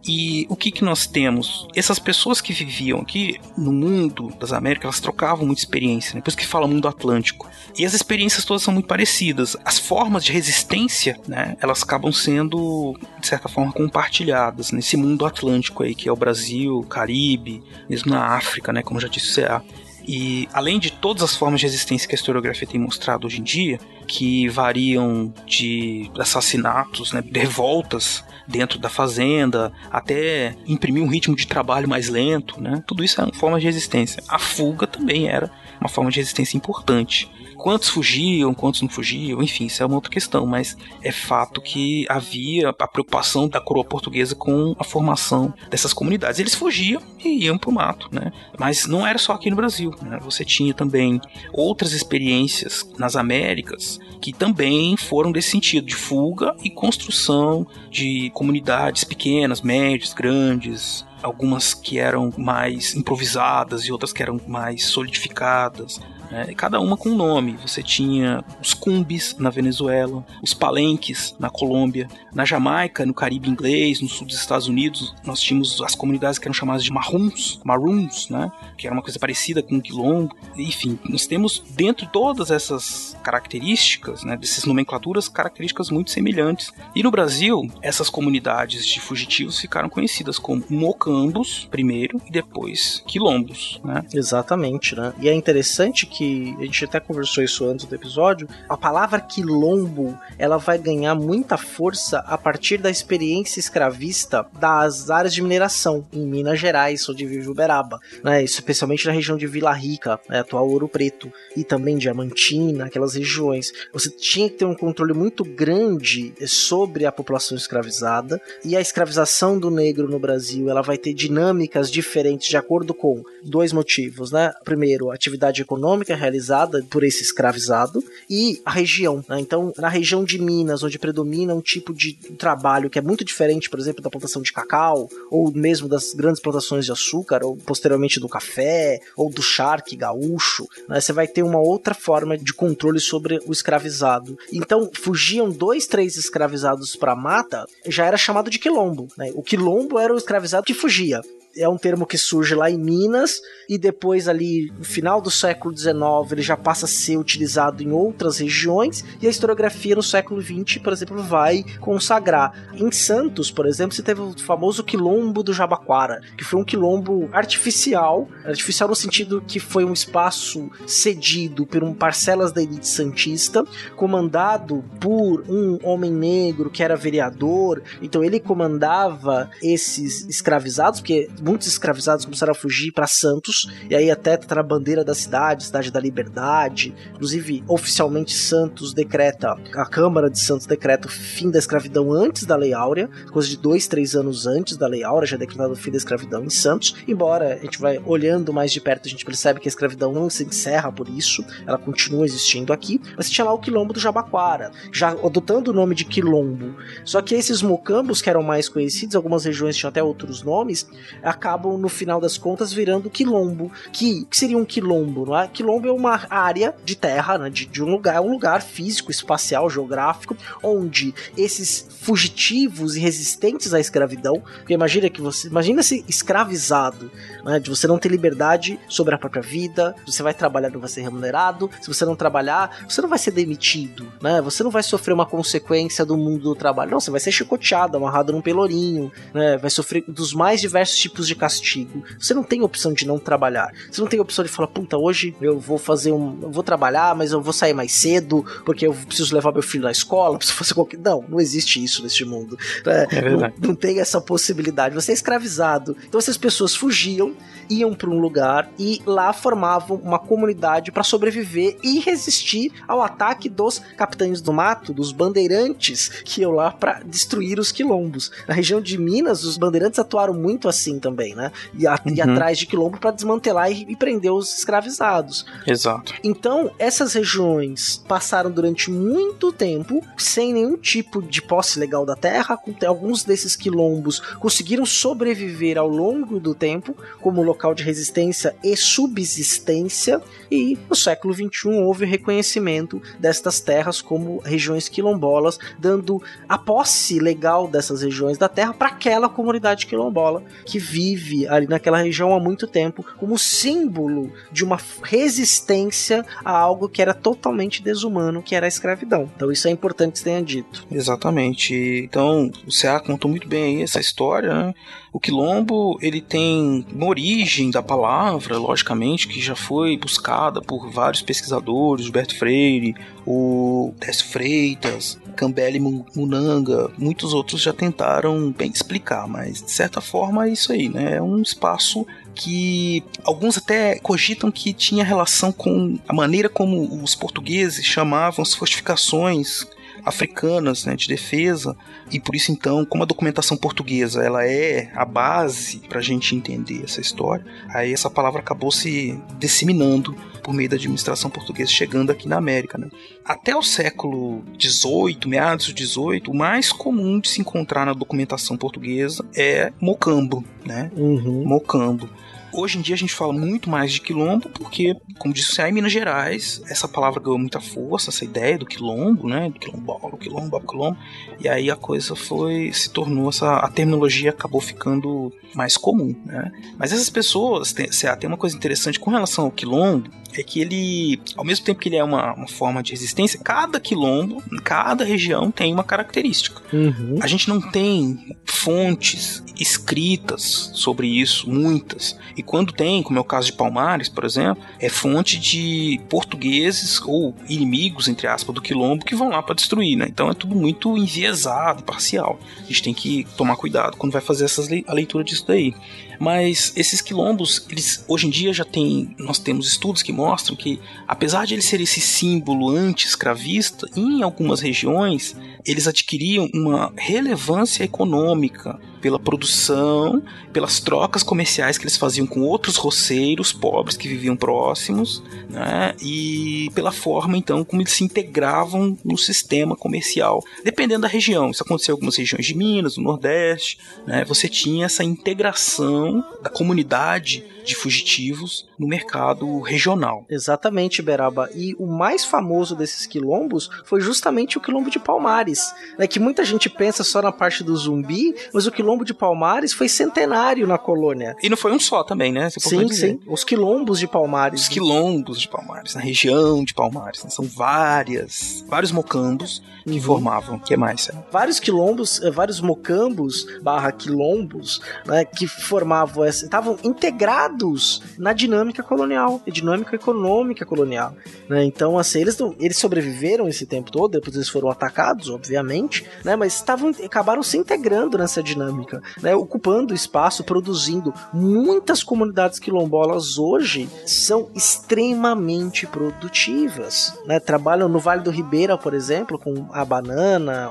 E o que, que nós temos? Essas pessoas que viviam aqui no mundo das Américas, elas trocavam muita experiência, né? por isso que fala mundo atlântico. E as experiências todas são muito parecidas. As formas de resistência, né, elas acabam sendo, de certa forma, compartilhadas nesse mundo atlântico aí, que é o Brasil, Caribe, mesmo na África, né, como já disse o CA. E além de todas as formas de resistência que a historiografia tem mostrado hoje em dia, que variam de assassinatos, né, revoltas dentro da fazenda, até imprimir um ritmo de trabalho mais lento, né? Tudo isso é uma forma de resistência. A fuga também era uma forma de resistência importante. Quantos fugiam, quantos não fugiam, enfim, isso é uma outra questão, mas é fato que havia a preocupação da coroa portuguesa com a formação dessas comunidades. Eles fugiam e iam para o mato, né? Mas não era só aqui no Brasil, né? Você tinha também outras experiências nas Américas que também foram desse sentido, de fuga e construção de comunidades pequenas, médias, grandes, algumas que eram mais improvisadas e outras que eram mais solidificadas né? cada uma com um nome. Você tinha os cumbis na Venezuela, os palenques na Colômbia, na Jamaica, no Caribe inglês, no sul dos Estados Unidos, nós tínhamos as comunidades que eram chamadas de maroons, maroons, né? que era uma coisa parecida com o quilombo. Enfim, nós temos dentro de todas essas características, né, dessas nomenclaturas, características muito semelhantes. E no Brasil, essas comunidades de fugitivos ficaram conhecidas como mocambos primeiro e depois quilombos, né? Exatamente, né? E é interessante que a gente até conversou isso antes do episódio, a palavra quilombo, ela vai ganhar muita força a partir da experiência escravista das áreas de mineração em Minas Gerais, onde vive Uberaba, né? especialmente na região de Vila Rica, né? atual Ouro Preto, e também Diamantina, aquelas regiões. Você tinha que ter um controle muito grande sobre a população escravizada, e a escravização do negro no Brasil, ela vai ter dinâmicas diferentes de acordo com dois motivos, né? Primeiro, atividade econômica econômica realizada por esse escravizado e a região. Né? Então, na região de Minas, onde predomina um tipo de trabalho que é muito diferente, por exemplo, da plantação de cacau, ou mesmo das grandes plantações de açúcar, ou posteriormente do café, ou do charque gaúcho, né? você vai ter uma outra forma de controle sobre o escravizado. Então, fugiam dois, três escravizados para mata, já era chamado de quilombo. Né? O quilombo era o escravizado que fugia é um termo que surge lá em Minas e depois ali no final do século XIX ele já passa a ser utilizado em outras regiões e a historiografia no século XX, por exemplo, vai consagrar. Em Santos, por exemplo, você teve o famoso quilombo do Jabaquara, que foi um quilombo artificial, artificial no sentido que foi um espaço cedido por um parcelas da elite santista, comandado por um homem negro que era vereador, então ele comandava esses escravizados, porque muitos escravizados começaram a fugir para Santos, e aí até tá na bandeira da cidade, cidade da liberdade. Inclusive, oficialmente Santos decreta, a Câmara de Santos decreta o fim da escravidão antes da Lei Áurea, coisa de dois, três anos antes da Lei Áurea, já é decretado o fim da escravidão em Santos. Embora a gente vai olhando mais de perto, a gente percebe que a escravidão não se encerra por isso, ela continua existindo aqui. Mas tinha lá o quilombo do Jabaquara, já adotando o nome de quilombo. Só que esses mocambos que eram mais conhecidos, algumas regiões tinham até outros nomes, acabam no final das contas virando quilombo. Que, que seria um quilombo, não é? Quilombo é uma área de terra, né, de, de um lugar, um lugar físico, espacial, geográfico, onde esses fugitivos e resistentes à escravidão, porque imagina que você, imagina se escravizado, né, de você não ter liberdade sobre a própria vida, você vai trabalhar não vai ser remunerado, se você não trabalhar, você não vai ser demitido, né? Você não vai sofrer uma consequência do mundo do trabalho, não, você vai ser chicoteado, amarrado num pelourinho, né? Vai sofrer dos mais diversos tipos de castigo. Você não tem opção de não trabalhar. Você não tem opção de falar, puta, hoje eu vou fazer um. Eu vou trabalhar, mas eu vou sair mais cedo, porque eu preciso levar meu filho na escola, preciso fazer qualquer. Não, não existe isso neste mundo. Né? É verdade. Não, não tem essa possibilidade. Você é escravizado. Então essas pessoas fugiam, iam para um lugar e lá formavam uma comunidade para sobreviver e resistir ao ataque dos capitães do mato, dos bandeirantes, que iam lá para destruir os quilombos. Na região de Minas, os bandeirantes atuaram muito assim também, né? E, uhum. atrás de quilombo para desmantelar e, e prender os escravizados. Exato. Então, essas regiões passaram durante muito tempo sem nenhum tipo de posse legal da terra. Alguns desses quilombos conseguiram sobreviver ao longo do tempo como local de resistência e subsistência. E no século XXI houve reconhecimento destas terras como regiões quilombolas, dando a posse legal dessas regiões da terra para aquela comunidade quilombola que vive ali naquela região há muito tempo, como símbolo de uma resistência a algo que era totalmente desumano, que era a escravidão. Então isso é importante que você tenha dito. Exatamente. Então o CA contou muito bem aí essa história, né? O quilombo, ele tem uma origem da palavra, logicamente, que já foi buscada por vários pesquisadores, Gilberto Freire, o Décio Freitas, Cambele Munanga, muitos outros já tentaram bem explicar, mas de certa forma é isso aí, né? É um espaço que alguns até cogitam que tinha relação com a maneira como os portugueses chamavam as fortificações africanas né, de defesa e por isso então como a documentação portuguesa ela é a base para a gente entender essa história aí essa palavra acabou se disseminando por meio da administração portuguesa chegando aqui na América né. até o século 18 meados do 18 o mais comum de se encontrar na documentação portuguesa é mocambo né uhum. mocambo Hoje em dia a gente fala muito mais de quilombo porque, como disse você, em Minas Gerais essa palavra ganhou muita força, essa ideia do quilombo, né, do quilombo, quilombo, quilombo, e aí a coisa foi se tornou essa a terminologia acabou ficando mais comum, né? Mas essas pessoas, tem, tem uma coisa interessante com relação ao quilombo, é que ele, ao mesmo tempo que ele é uma, uma forma de resistência, cada quilombo, cada região tem uma característica. Uhum. A gente não tem fontes escritas sobre isso, muitas. E quando tem, como é o caso de Palmares, por exemplo, é fonte de portugueses ou inimigos, entre aspas, do quilombo que vão lá para destruir, né? Então é tudo muito enviesado, parcial. A gente tem que tomar cuidado quando vai fazer essas a leitura disso daí. Mas esses quilombos, eles hoje em dia já tem, nós temos estudos que mostram que apesar de ele ser esse símbolo anti-escravista, em algumas regiões eles adquiriam uma relevância econômica pela produção, pelas trocas comerciais que eles faziam com outros roceiros pobres que viviam próximos, né? e pela forma então como eles se integravam no sistema comercial, dependendo da região. Isso aconteceu em algumas regiões de Minas, no Nordeste, né? você tinha essa integração da comunidade de fugitivos no mercado regional. Exatamente, Beraba. E o mais famoso desses quilombos foi justamente o quilombo de Palmares, né? que muita gente pensa só na parte do zumbi, mas o quilombo de Palmares foi centenário na colônia. E não foi um só também, né? sim, sim. Os quilombos de Palmares. Os quilombos de Palmares, na região de Palmares. Né? São várias, vários mocambos que uhum. formavam. O que mais? Vários quilombos, eh, vários mocambos barra quilombos, né, que formavam, estavam integrados na dinâmica colonial, a dinâmica econômica colonial. Né? Então, assim, eles, eles sobreviveram esse tempo todo, depois eles foram atacados, obviamente, né? mas estavam, acabaram se integrando nessa dinâmica, né? ocupando espaço, produzindo. Muitas comunidades quilombolas hoje são extremamente produtivas. Né? Trabalham no Vale do Ribeira, por exemplo, com a banana,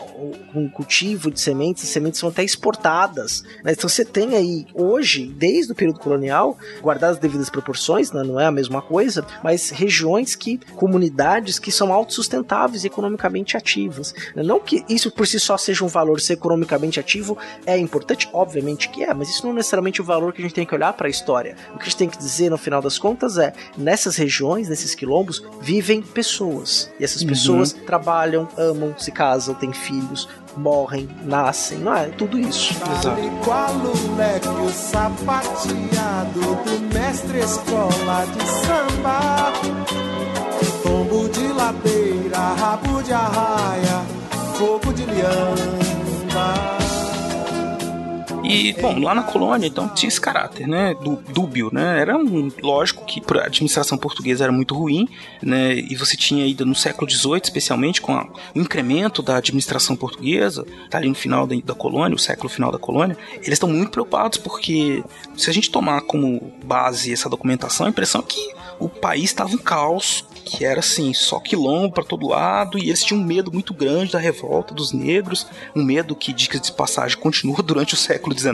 com cultivo de sementes, as sementes são até exportadas. Né? Então você tem aí, hoje, desde o período colonial, guardadas as devidas proporções, né? não é a mesma coisa, mas regiões que, comunidades que são autossustentáveis economicamente ativas. Não que isso por si só seja um valor, ser economicamente ativo é importante, obviamente que é, mas isso não é necessariamente o valor que a gente tem que olhar para a história. O que a gente tem que dizer no final das contas é: nessas regiões, nesses quilombos, vivem pessoas. E essas uhum. pessoas trabalham, amam, se casam, têm filhos, morrem, nascem, não é? Tudo isso. Exato. Qual o leque, sapateado do mestre escola de samba? Tombo de ladeira, rabo de arraia, fogo de liamba. E, bom, lá na colônia, então, tinha esse caráter, né, dúbio, né, era um, lógico que a administração portuguesa era muito ruim, né, e você tinha ainda no século XVIII, especialmente, com a, o incremento da administração portuguesa, tá ali no final da, da colônia, o século final da colônia, eles estão muito preocupados porque, se a gente tomar como base essa documentação, a impressão é que o país estava um caos que era assim, só quilombo para todo lado, e eles tinham um medo muito grande da revolta dos negros, um medo que, dica de passagem, <laughs> continua durante o século XIX,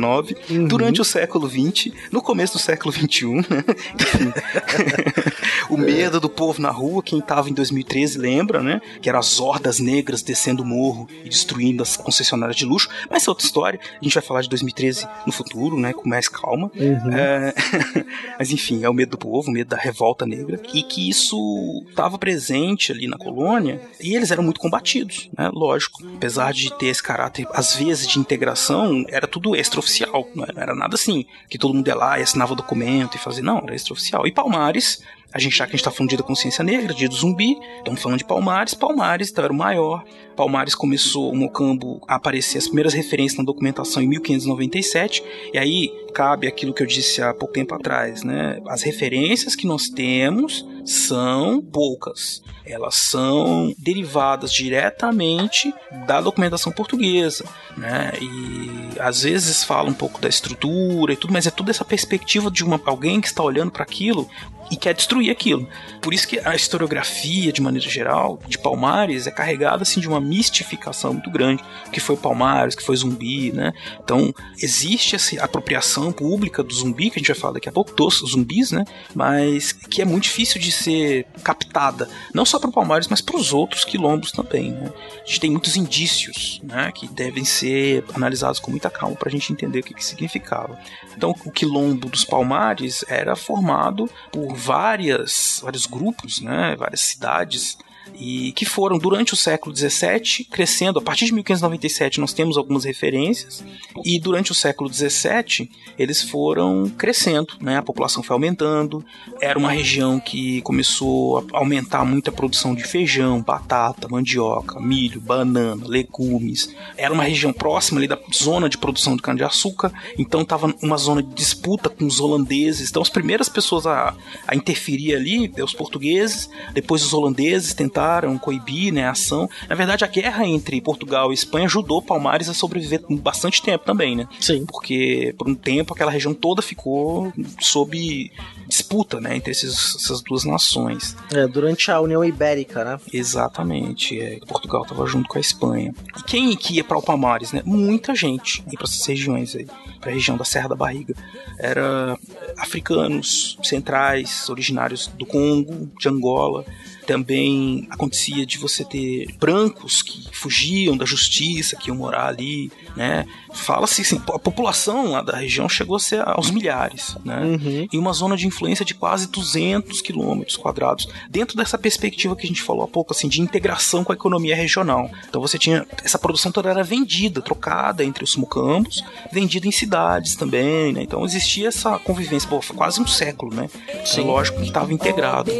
uhum. durante o século XX, no começo do século XXI, né? <laughs> O medo do povo na rua, quem estava em 2013 lembra, né? Que eram as hordas negras descendo o morro e destruindo as concessionárias de luxo, mas é outra história, a gente vai falar de 2013 no futuro, né? Com mais calma. Uhum. É... <laughs> mas enfim, é o medo do povo, o medo da revolta negra, e que isso estava presente ali na colônia, e eles eram muito combatidos, né? Lógico, apesar de ter esse caráter, às vezes, de integração, era tudo extraoficial, não era, nada assim, que todo mundo ia lá e assinava documento e fazia, não, era extraoficial. E Palmares a gente, já que a gente tá falando de da consciência negra, dia do zumbi, estamos falando de Palmares, Palmares então, era o maior. Palmares começou o Mocambo a aparecer as primeiras referências na documentação em 1597, e aí cabe aquilo que eu disse há pouco tempo atrás, né? As referências que nós temos são poucas. Elas são derivadas diretamente da documentação portuguesa, né? E às vezes fala um pouco da estrutura e tudo, mas é tudo essa perspectiva de uma, alguém que está olhando para aquilo e quer destruir aquilo. Por isso que a historiografia, de maneira geral, de Palmares é carregada assim de uma mistificação muito grande, que foi Palmares, que foi zumbi, né? Então, existe essa apropriação pública do zumbi, que a gente vai falar daqui a pouco, dos zumbis, né? Mas que é muito difícil de ser captada, não só para Palmares, mas para os outros quilombos também, né? A gente tem muitos indícios, né, que devem ser analisados com muita calma para a gente entender o que, que significava. Então, o quilombo dos Palmares era formado por várias, vários grupos, né, várias cidades e que foram durante o século XVII crescendo. A partir de 1597 nós temos algumas referências e durante o século XVII eles foram crescendo, né? A população foi aumentando. Era uma região que começou a aumentar muito a produção de feijão, batata, mandioca, milho, banana, legumes. Era uma região próxima ali da zona de produção de cana-de-açúcar, então estava uma zona de disputa com os holandeses. Então as primeiras pessoas a, a interferir ali, os portugueses, depois os holandeses tentaram tentaram coibir né, a ação. Na verdade, a guerra entre Portugal e Espanha ajudou Palmares a sobreviver bastante tempo também, né? Sim. Porque por um tempo aquela região toda ficou sob disputa, né, entre esses, essas duas nações. É, durante a União Ibérica, né? Exatamente. É, Portugal estava junto com a Espanha. E quem que ia para Palmares, né? Muita gente ia para essas regiões aí, para a região da Serra da Barriga. Era africanos centrais, originários do Congo, de Angola, também acontecia de você ter brancos que fugiam da justiça, que iam morar ali, né? Fala-se assim, a população lá da região chegou a ser aos milhares, né? Uhum. E uma zona de influência de quase 200 quilômetros quadrados, dentro dessa perspectiva que a gente falou há pouco, assim, de integração com a economia regional. Então você tinha, essa produção toda era vendida, trocada entre os mucambos, vendida em cidades também, né? Então existia essa convivência, pô, quase um século, né? Sim. É lógico que estava integrado.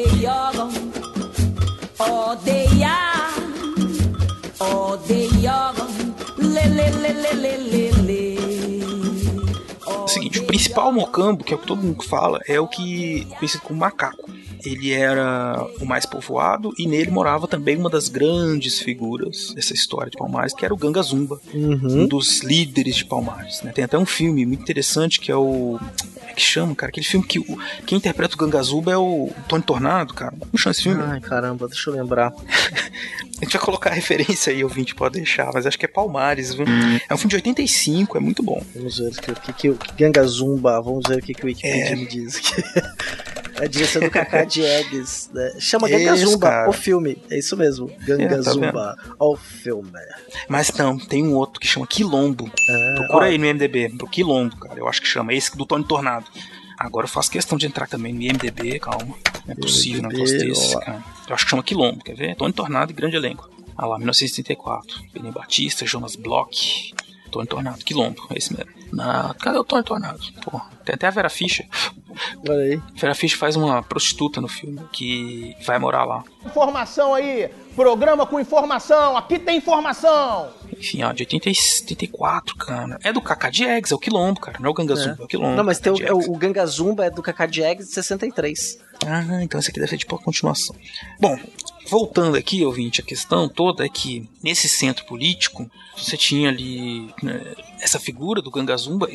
Odeia, odeia. O seguinte, o principal mocambo, que é o que todo mundo fala, é o que é conhecido como macaco. Ele era o mais povoado e nele morava também uma das grandes figuras dessa história de Palmares, que era o Ganga Zumba, uhum. um dos líderes de Palmares. Né? Tem até um filme muito interessante que é o é que chama, cara? Aquele filme que o, quem interpreta o Gangazuba é o Tony Tornado, cara. Como chama esse filme? Ai, caramba, deixa eu lembrar. <laughs> a gente vai colocar a referência aí, ouvinte, pode deixar, mas acho que é Palmares, viu? Hum. É um filme de 85, é muito bom. Vamos ver o que, que, que, que Gangazumba, vamos ver o que, que o Wikipedia é... me diz. <laughs> É a direção do Kaká <laughs> Diegues, né? Chama Gangazumba, o filme. É isso mesmo. Gangazumba, é, tá o filme. Mas não, tem um outro que chama Quilombo. Ah, Procura ó. aí no MDB, pro Quilombo, cara. Eu acho que chama. Esse do Tony Tornado. Agora eu faço questão de entrar também no IMDB, calma. Não é possível, não posso ter esse, cara. Eu acho que chama Quilombo, quer ver? Tony Tornado e grande elenco. Ah lá, 1934. Benny Batista, Jonas Bloch, Tony Tornado, Quilombo, é esse mesmo. Na... Cadê o Tony Tornado? Pô, tem até a Vera Fischer. Olha aí. Vera Fischer faz uma prostituta no filme que vai morar lá. Informação aí, programa com informação, aqui tem informação. Enfim, ó, de 80, 84, cara. É do Kaká Eggs, é o Quilombo, cara. Não é o Gangazumba, é, é o Quilombo. Não, mas tem o, o, o Gangazumba é do Kaká Eggs de 63. Ah, então esse aqui deve ser tipo a continuação. Bom, voltando aqui, ouvinte, a questão toda é que nesse centro político você tinha ali né, essa figura do Gangazumba.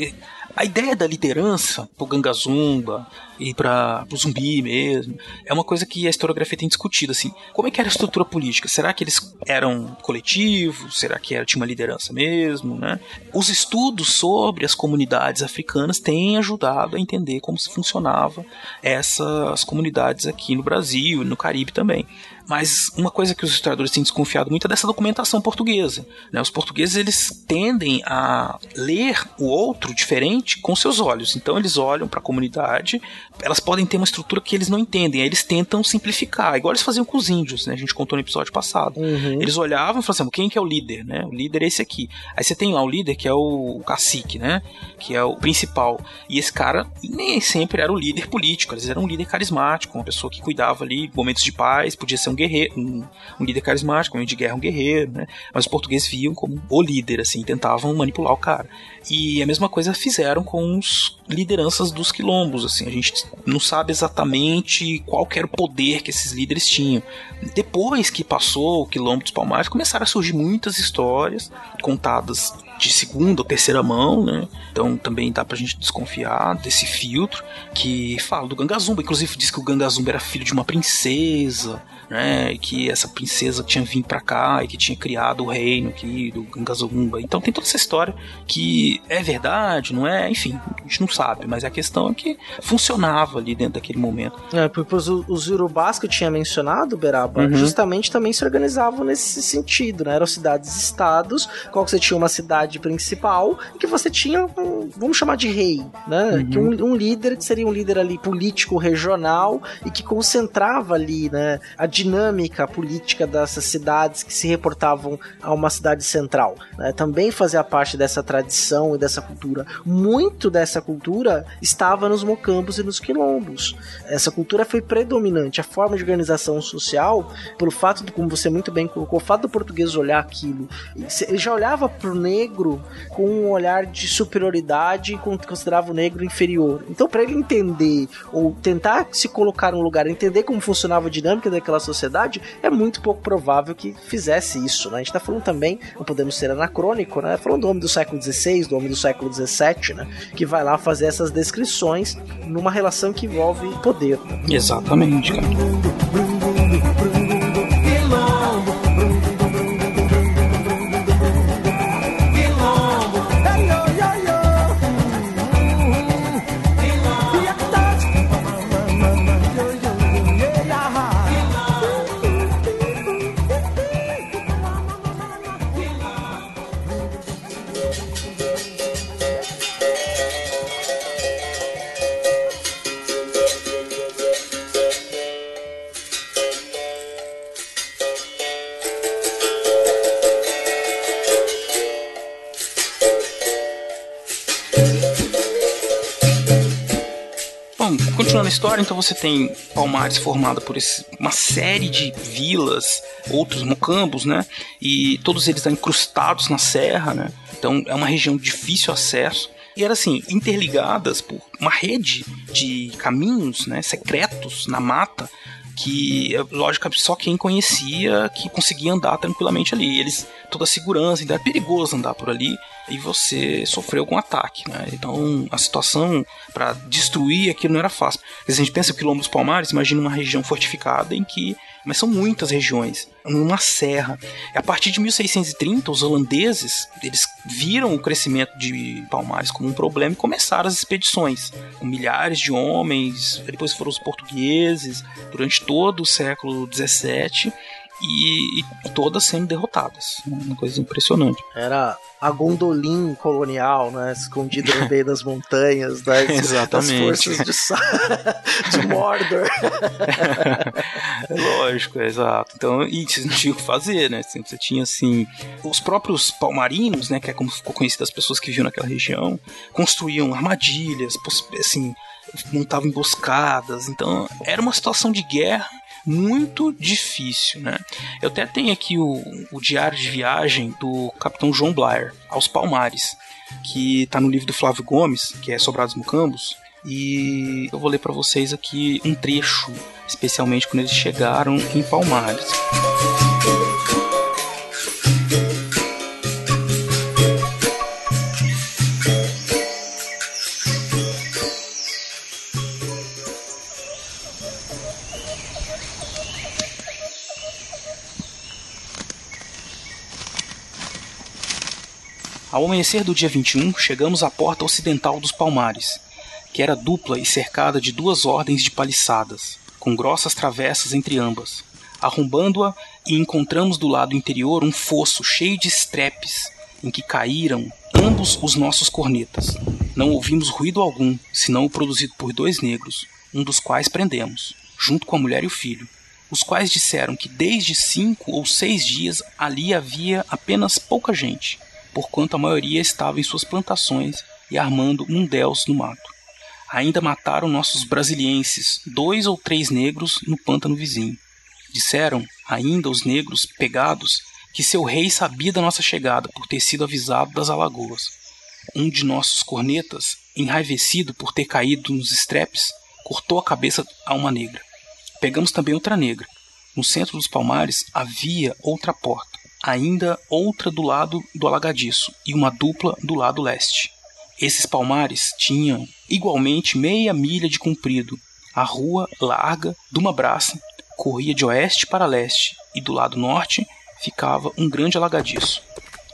A ideia da liderança, pro Gangazumba e para o zumbi mesmo, é uma coisa que a historiografia tem discutido, assim. Como é que era a estrutura política? Será que eles eram coletivos? Será que era, tinha uma liderança mesmo, né? Os estudos sobre as comunidades africanas têm ajudado a entender como se funcionava essas comunidades aqui no Brasil e no Caribe também. Mas uma coisa que os historiadores têm desconfiado muito é dessa documentação portuguesa. Né? Os portugueses eles tendem a ler o outro diferente com seus olhos. Então eles olham para a comunidade, elas podem ter uma estrutura que eles não entendem, aí eles tentam simplificar, igual eles faziam com os índios, né? A gente contou no episódio passado. Uhum. Eles olhavam e falavam assim: quem que é o líder, né? O líder é esse aqui. Aí você tem lá o líder que é o cacique, né? Que é o principal. E esse cara nem sempre era o líder político, eles eram um líder carismático, uma pessoa que cuidava ali momentos de paz, podia ser um guerreiro, um, um líder carismático, um de guerra, um guerreiro, né? Mas os portugueses viam como o líder, assim, tentavam manipular o cara. E a mesma coisa fizeram com os lideranças dos quilombos, assim, a gente não sabe exatamente qual era o poder que esses líderes tinham. Depois que passou o quilombo dos Palmares, começaram a surgir muitas histórias contadas de segunda ou terceira mão, né? Então também dá pra gente desconfiar desse filtro que fala do Gangazumba. Inclusive diz que o Gangazumba era filho de uma princesa, né? E que essa princesa tinha vindo para cá e que tinha criado o reino aqui do Gangazumba. Então tem toda essa história que é verdade, não é? Enfim, a gente não sabe, mas a questão é que funcionava ali dentro daquele momento. É, porque os, os urubás que eu tinha mencionado, Beraba, Uhum. justamente também se organizavam nesse sentido, né? Eram cidades-estados, qual que você tinha uma cidade principal, que você tinha, um, vamos chamar de rei, né? Uhum. Que um, um líder que seria um líder ali político regional e que concentrava ali, né? A dinâmica política dessas cidades que se reportavam a uma cidade central, né? Também fazia parte dessa tradição e dessa cultura. Muito dessa cultura estava nos mocambos e nos quilombos. Essa cultura foi predominante. A forma de organização social, pelo fato de, como você muito bem colocou, o fato do português olhar aquilo, ele já olhava para o negro com um olhar de superioridade e considerava o negro inferior. Então, para ele entender ou tentar se colocar no lugar, entender como funcionava a dinâmica daquela sociedade, é muito pouco provável que fizesse isso. Né? A gente está falando também, não podemos ser anacrônico, né? falando do homem do século XVI, do homem do século XVII, né? que vai lá fazer essas descrições numa relação que envolve poder. Né? Exatamente, cara. História, então você tem Palmares formada por esse- uma série de vilas, outros mocambos, né? E todos eles incrustados na serra, né? Então é uma região de difícil acesso. E era assim, interligadas por uma rede de caminhos, né, secretos na mata, que, lógico, só quem conhecia que conseguia andar tranquilamente ali. Eles, toda a segurança, então era perigoso andar por ali e você sofreu algum ataque, né? Então a situação para destruir aquilo não era fácil. Se a gente pensa o quilombo dos Palmares, imagina uma região fortificada em que mas são muitas regiões, numa serra. A partir de 1630, os holandeses eles viram o crescimento de Palmares como um problema e começaram as expedições, com milhares de homens. Depois foram os portugueses durante todo o século 17 e, e todas sendo derrotadas. Uma coisa impressionante. Era a Gondolin colonial, né? Escondida no meio das montanhas, <laughs> das, Exatamente. das forças de, <laughs> de Mordor. Lógico, é exato. Então, e vocês não tinham o que fazer, né? Você tinha, assim, os próprios palmarinos, né? Que é como ficou conhecido as pessoas que viviam naquela região, construíam armadilhas, assim, montavam emboscadas. Então, era uma situação de guerra muito difícil, né? Eu até tenho aqui o, o diário de viagem do capitão João Blair aos Palmares, que tá no livro do Flávio Gomes, que é Sobrados Mucambos, e eu vou ler para vocês aqui um trecho, especialmente quando eles chegaram em Palmares. Ao amanhecer do dia 21, chegamos à porta ocidental dos Palmares, que era dupla e cercada de duas ordens de paliçadas, com grossas travessas entre ambas. Arrombando-a e encontramos do lado interior um fosso cheio de estrepes, em que caíram ambos os nossos cornetas. Não ouvimos ruído algum, senão o produzido por dois negros, um dos quais prendemos, junto com a mulher e o filho, os quais disseram que desde cinco ou seis dias ali havia apenas pouca gente, porquanto a maioria estava em suas plantações e armando mundéus no mato. Ainda mataram nossos brasilienses, dois ou três negros, no pântano vizinho. Disseram ainda os negros pegados que seu rei sabia da nossa chegada por ter sido avisado das alagoas. Um de nossos cornetas, enraivecido por ter caído nos estrepes, cortou a cabeça a uma negra. Pegamos também outra negra. No centro dos palmares havia outra porta, ainda outra do lado do alagadiço e uma dupla do lado leste. Esses palmares tinham igualmente meia milha de comprido. A rua, larga, de uma braça, corria de oeste para leste e do lado norte ficava um grande alagadiço.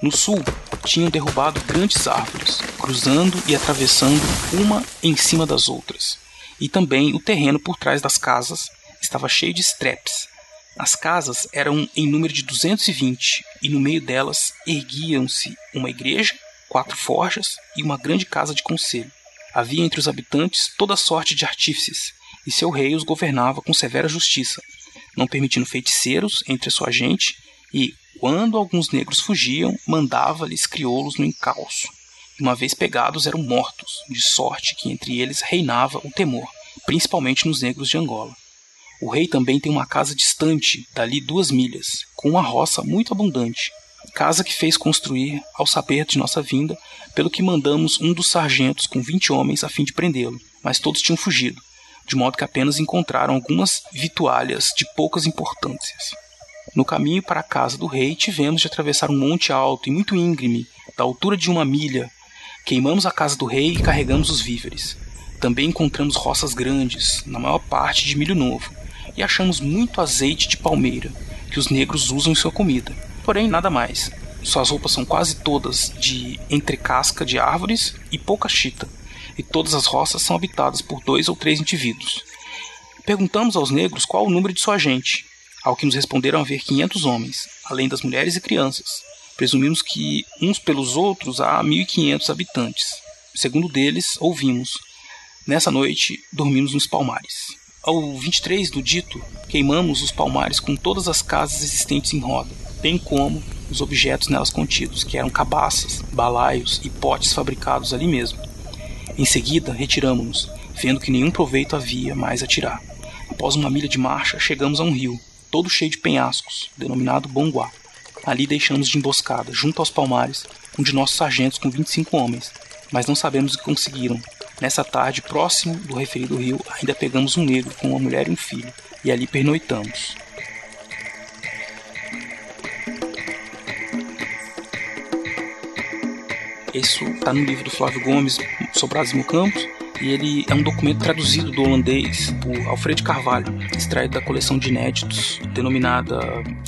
No sul, tinham derrubado grandes árvores, cruzando e atravessando uma em cima das outras. E também o terreno por trás das casas estava cheio de estrepes. As casas eram em número de 220 e no meio delas erguiam-se uma igreja, quatro forjas e uma grande casa de conselho. Havia entre os habitantes toda sorte de artífices, e seu rei os governava com severa justiça, não permitindo feiticeiros entre a sua gente, e, quando alguns negros fugiam, mandava-lhes crioulos no encalço. E uma vez pegados, eram mortos, de sorte que entre eles reinava o temor, principalmente nos negros de Angola. O rei também tem uma casa distante, dali duas milhas, com uma roça muito abundante, casa que fez construir ao saber de nossa vinda, pelo que mandamos um dos sargentos com vinte homens a fim de prendê-lo, mas todos tinham fugido, de modo que apenas encontraram algumas vitualhas de poucas importâncias. No caminho para a casa do rei, tivemos de atravessar um monte alto e muito íngreme, da altura de uma milha. Queimamos a casa do rei e carregamos os víveres. Também encontramos roças grandes, na maior parte de milho novo, e achamos muito azeite de palmeira, que os negros usam em sua comida. Porém, nada mais. Suas roupas são quase todas de entrecasca de árvores e pouca chita, e todas as roças são habitadas por dois ou três indivíduos. Perguntamos aos negros qual o número de sua gente, ao que nos responderam haver 500 homens, além das mulheres e crianças. Presumimos que uns pelos outros há 1.500 habitantes. Segundo deles, ouvimos. Nessa noite, dormimos nos palmares. Ao 23 do dito, queimamos os palmares com todas as casas existentes em roda, bem como os objetos nelas contidos, que eram cabaças, balaios e potes fabricados ali mesmo. Em seguida, retiramos-nos, vendo que nenhum proveito havia mais a tirar. Após uma milha de marcha, chegamos a um rio, todo cheio de penhascos, denominado Bonguá. Ali deixamos de emboscada, junto aos palmares, um de nossos sargentos com 25 homens, mas não sabemos o que conseguiram, Nessa tarde, próximo do referido rio, ainda pegamos um negro com uma mulher e um filho, e ali pernoitamos. Isso está no livro do Flávio Gomes, Sobrados e Campos, e ele é um documento traduzido do holandês por Alfredo Carvalho, extraído da coleção de inéditos, denominada.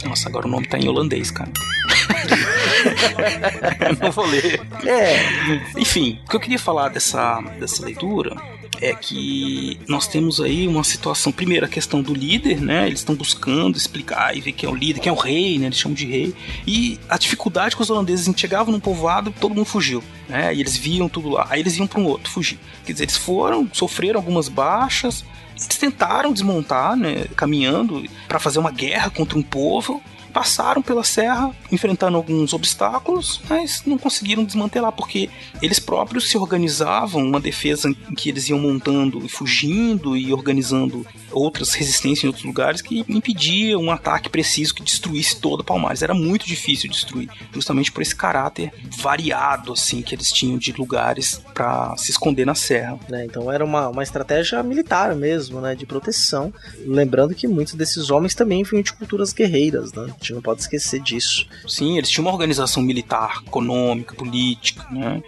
Nossa, agora o nome está em holandês, cara. <laughs> não vou ler. É. Enfim, o que eu queria falar dessa, dessa leitura é que nós temos aí uma situação, primeiro a questão do líder, né? Eles estão buscando explicar e ver quem é o líder, quem é o rei, né? Eles chamam de rei. E a dificuldade que os holandeses chegavam num povoado, todo mundo fugiu, né? E eles viam tudo lá. Aí eles iam para um outro fugir. Quer dizer, eles foram, sofreram algumas baixas, eles tentaram desmontar, né, caminhando para fazer uma guerra contra um povo passaram pela serra, enfrentando alguns obstáculos, mas não conseguiram desmantelar, porque eles próprios se organizavam, uma defesa em que eles iam montando e fugindo e organizando outras resistências em outros lugares que impediam um ataque preciso que destruísse toda Palmares. Era muito difícil destruir, justamente por esse caráter variado assim que eles tinham de lugares para se esconder na serra. É, então era uma, uma estratégia militar mesmo, né, de proteção. Lembrando que muitos desses homens também vinham de culturas guerreiras, né? Gente não pode esquecer disso. Sim, eles tinham uma organização militar, econômica, política, né?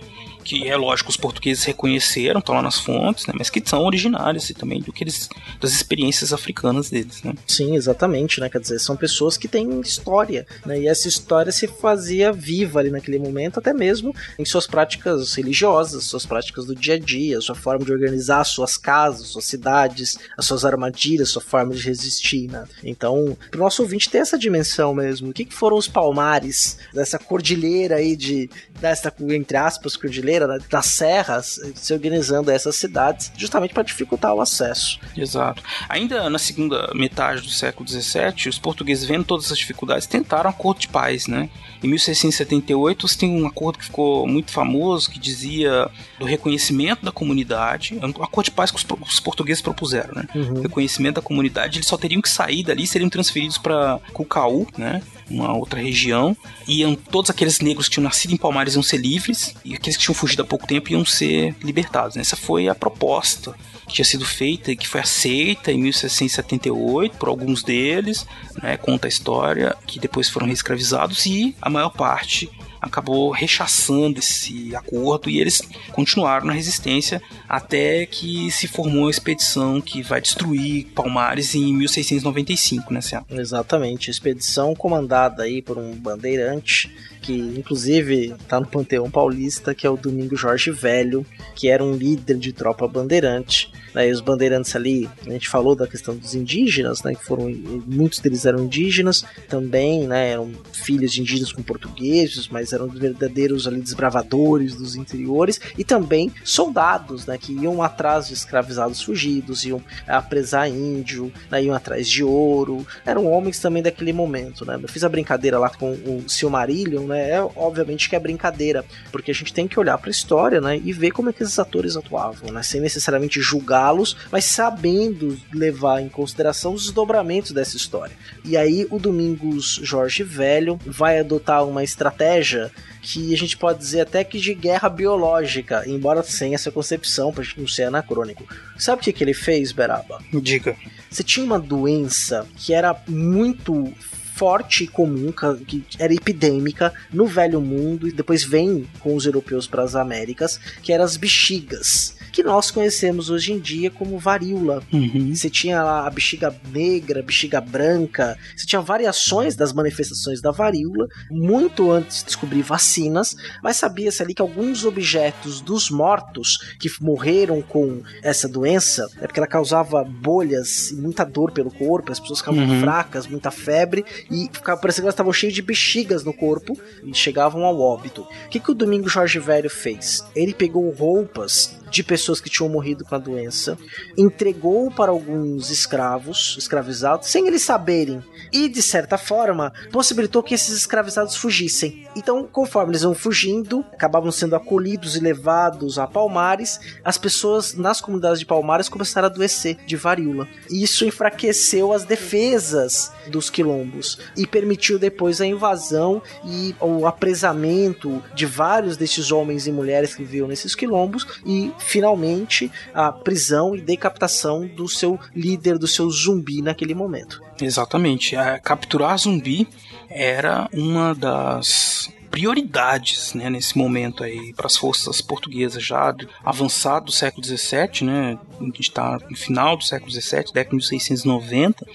Que é lógico os portugueses reconheceram, estão lá nas fontes, né, mas que são originárias e também do que eles das experiências africanas deles, né? Sim, exatamente, né? Quer dizer, são pessoas que têm história, né? E essa história se fazia viva ali naquele momento, até mesmo em suas práticas religiosas, suas práticas do dia a dia, sua forma de organizar suas casas, suas cidades, as suas armadilhas, sua forma de resistir, né? Então, pro nosso ouvinte ter essa dimensão mesmo, o que, que foram os palmares dessa cordilheira aí de dessa entre aspas cordilheira né, das serras se organizando essas cidades justamente para dificultar o acesso. Exato. Ainda na segunda metade do século XVII, os portugueses vendo todas essas dificuldades tentaram um acordo de paz, né? Em 1678 você tem um acordo que ficou muito famoso que dizia do reconhecimento da comunidade, um acordo de paz que os, portugueses propuseram, né? Uhum. Reconhecimento da comunidade, eles só teriam que sair dali, seriam transferidos para Cucaú, né? Uma outra região, iam todos aqueles negros que tinham nascido em Palmares iam ser livres e aqueles que tinham fugido há pouco tempo iam ser libertados. Né? Essa foi a proposta que tinha sido feita e que foi aceita em 1678 por alguns deles, né, conta a história, que depois foram reescravizados e a maior parte acabou rechaçando esse acordo e eles continuaram na resistência até que se formou a expedição que vai destruir Palmares em 1695, né, Céu? Exatamente, expedição comandada aí por um bandeirante que inclusive tá no Panteão Paulista, que é o Domingo Jorge Velho, que era um líder de tropa bandeirante. Né, os bandeirantes ali, a gente falou da questão dos indígenas, né, que foram muitos deles eram indígenas, também, né, eram filhos de indígenas com portugueses, mas eram verdadeiros ali desbravadores dos interiores e também soldados, né, que iam atrás de escravizados fugidos, iam apresar índio, né, iam atrás de ouro, eram homens também daquele momento, né. Eu fiz a brincadeira lá com o Silmarillion, né, é obviamente que é brincadeira, porque a gente tem que olhar para a história, né, e ver como é que esses atores atuavam, né, sem necessariamente julgá-los, mas sabendo levar em consideração os desdobramentos dessa história. E aí o Domingos Jorge Velho vai adotar uma estratégia que a gente pode dizer até que de guerra biológica, embora sem essa concepção, pra gente não ser anacrônico. Sabe o que, que ele fez, Beraba? Diga. Você tinha uma doença que era muito forte e comum, que era epidêmica no Velho Mundo e depois vem com os europeus para as Américas, que eram as bexigas que nós conhecemos hoje em dia como varíola. Uhum. Você tinha a bexiga negra, a bexiga branca, você tinha variações das manifestações da varíola, muito antes de descobrir vacinas, mas sabia-se ali que alguns objetos dos mortos que morreram com essa doença, é porque ela causava bolhas e muita dor pelo corpo, as pessoas ficavam uhum. fracas, muita febre, e ficava parecendo que elas estavam cheias de bexigas no corpo e chegavam ao óbito. O que, que o Domingo Jorge Velho fez? Ele pegou roupas de pessoas que tinham morrido com a doença, entregou para alguns escravos, escravizados, sem eles saberem, e de certa forma possibilitou que esses escravizados fugissem. Então, conforme eles vão fugindo, acabavam sendo acolhidos e levados a Palmares, as pessoas nas comunidades de Palmares começaram a adoecer de varíola. E isso enfraqueceu as defesas dos quilombos e permitiu depois a invasão e o apresamento de vários desses homens e mulheres que viviam nesses quilombos e finalmente a prisão e decapitação do seu líder, do seu zumbi naquele momento. Exatamente. É, capturar zumbi era uma das prioridades né, nesse momento aí para as forças portuguesas já avançado do século XVII, né? A gente está no final do século XVII, década de 1690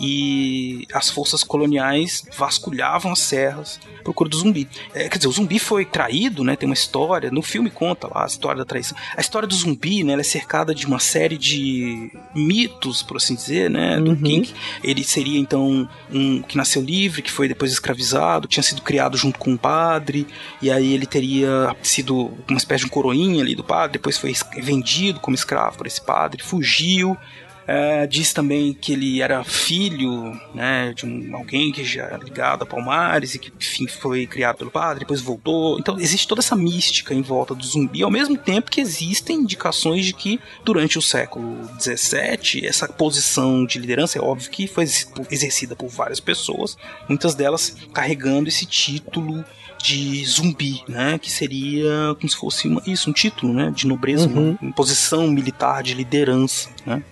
e as forças coloniais vasculhavam as serras procura do zumbi. É, quer dizer, o zumbi foi traído, né? Tem uma história, no filme conta lá a história da traição. A história do zumbi, né? Ela é cercada de uma série de mitos, por assim dizer, né? Do uhum. King. Ele seria então um que nasceu livre, que foi depois escravizado, tinha sido criado junto com um padre, e aí ele teria sido uma espécie de um coroinha ali do padre, depois foi vendido como escravo por esse padre, fugiu, é, diz também que ele era filho né, de um, alguém que já era ligado a Palmares e que enfim, foi criado pelo padre, depois voltou. Então existe toda essa mística em volta do zumbi, ao mesmo tempo que existem indicações de que durante o século XVII essa posição de liderança é óbvio que foi exercida por várias pessoas, muitas delas carregando esse título de zumbi, né? Que seria como se fosse uma, isso, um título, né? De nobreza, uhum. uma posição militar de liderança, né?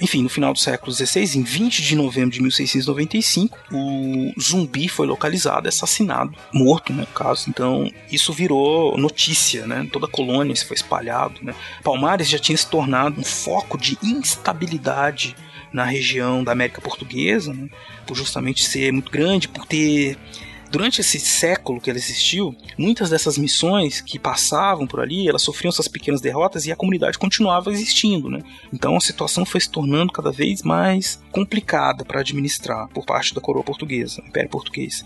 Enfim, no final do século XVI, em 20 de novembro de 1695, o zumbi foi localizado, assassinado, morto, né, no caso. Então, isso virou notícia, né? Toda a colônia se foi espalhado, né? Palmares já tinha se tornado um foco de instabilidade na região da América Portuguesa, né, por justamente ser muito grande, por ter durante esse século que ela existiu, muitas dessas missões que passavam por ali, elas sofriam essas pequenas derrotas e a comunidade continuava existindo, né? Então a situação foi se tornando cada vez mais complicada para administrar por parte da coroa portuguesa, Império Português.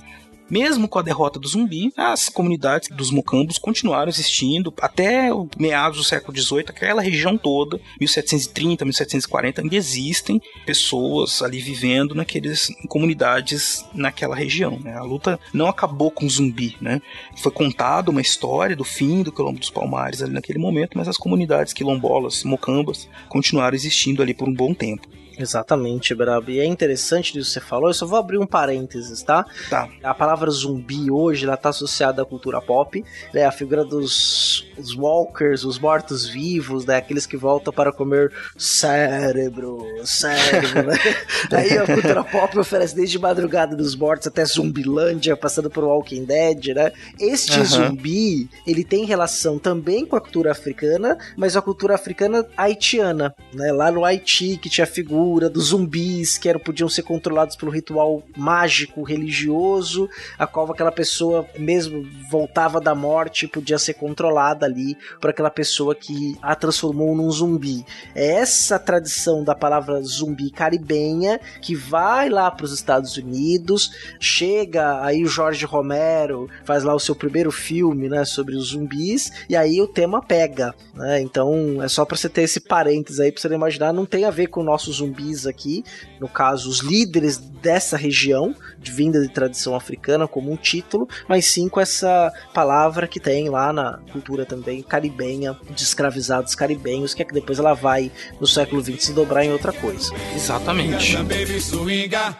Mesmo com a derrota do zumbi, as comunidades dos mocambos continuaram existindo até meados do século XVIII, aquela região toda, 1730, 1740, ainda existem pessoas ali vivendo naqueles comunidades naquela região. Né? A luta não acabou com o zumbi, né? Foi contada uma história do fim do quilombo dos Palmares ali naquele momento, mas as comunidades quilombolas, mocambas, continuaram existindo ali por um bom tempo. Exatamente, Brabo. E é interessante disso que você falou. Eu só vou abrir um parênteses, tá? Tá. A palavra zumbi hoje ela tá associada à cultura pop. Né? A figura dos os walkers, os mortos-vivos, né? Aqueles que voltam para comer cérebro, cérebro, né? <laughs> Aí a cultura pop oferece desde Madrugada dos Mortos até Zumbilândia, passando por Walking Dead, né? Este uhum. zumbi, ele tem relação também com a cultura africana, mas a cultura africana haitiana, né? Lá no Haiti, que tinha figura figura dos zumbis que eram, podiam ser controlados pelo ritual mágico, religioso, a qual aquela pessoa mesmo voltava da morte podia ser controlada ali por aquela pessoa que a transformou num zumbi. É essa tradição da palavra zumbi caribenha que vai lá para os Estados Unidos, chega aí o Jorge Romero faz lá o seu primeiro filme, né, sobre os zumbis e aí o tema pega, né? Então é só para você ter esse parênteses aí para você imaginar, não tem a ver com o nosso zumbi zumbis aqui, no caso, os líderes dessa região, de vinda de tradição africana, como um título, mas sim com essa palavra que tem lá na cultura também caribenha, de escravizados caribenhos, que é que depois ela vai, no século XX, se dobrar em outra coisa. Exatamente. Swinga,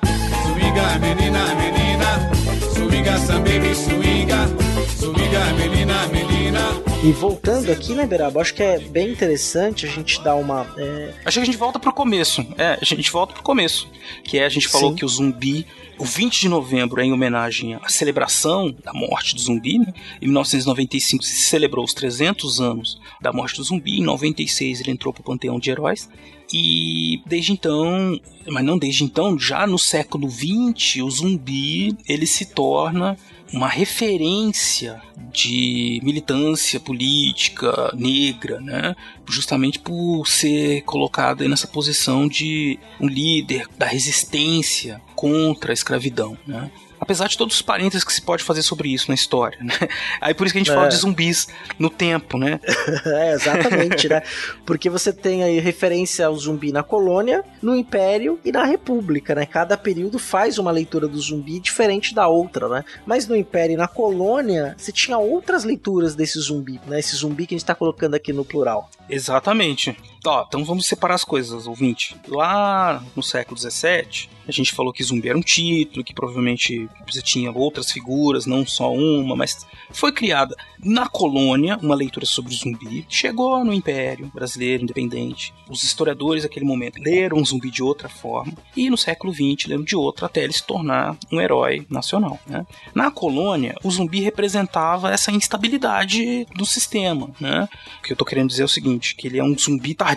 menina, menina, swinga, swinga, swinga, menina, menina. E voltando aqui, né, Beraba, acho que é bem interessante a gente dar uma. É... Acho que a gente volta pro começo. É, a gente volta pro começo. Que é a gente falou Sim. que o zumbi o 20 de novembro é em homenagem à celebração da morte do zumbi. Né? Em 1995 se celebrou os 300 anos da morte do zumbi. Em 96 ele entrou para o panteão de heróis. E desde então, mas não desde então, já no século 20, o zumbi ele se torna uma referência de militância política negra, né? Justamente por ser colocado nessa posição de um líder da resistência contra a escravidão, né? Apesar de todos os parênteses que se pode fazer sobre isso na história, né? Aí por isso que a gente é. fala de zumbis no tempo, né? <laughs> é, exatamente, né? Porque você tem aí referência ao zumbi na colônia, no Império e na República, né? Cada período faz uma leitura do zumbi diferente da outra, né? Mas no Império e na colônia, você tinha outras leituras desse zumbi, né? Esse zumbi que a gente tá colocando aqui no plural. Exatamente. Ó, então vamos separar as coisas, ouvinte. Lá no século XVII, a gente falou que zumbi era um título, que provavelmente você tinha outras figuras, não só uma, mas foi criada na colônia uma leitura sobre o zumbi. Chegou no Império Brasileiro Independente. Os historiadores daquele momento leram zumbi de outra forma e no século XX leram de outra até ele se tornar um herói nacional. Né? Na colônia, o zumbi representava essa instabilidade do sistema. Né? O que eu estou querendo dizer é o seguinte, que ele é um zumbi tardio,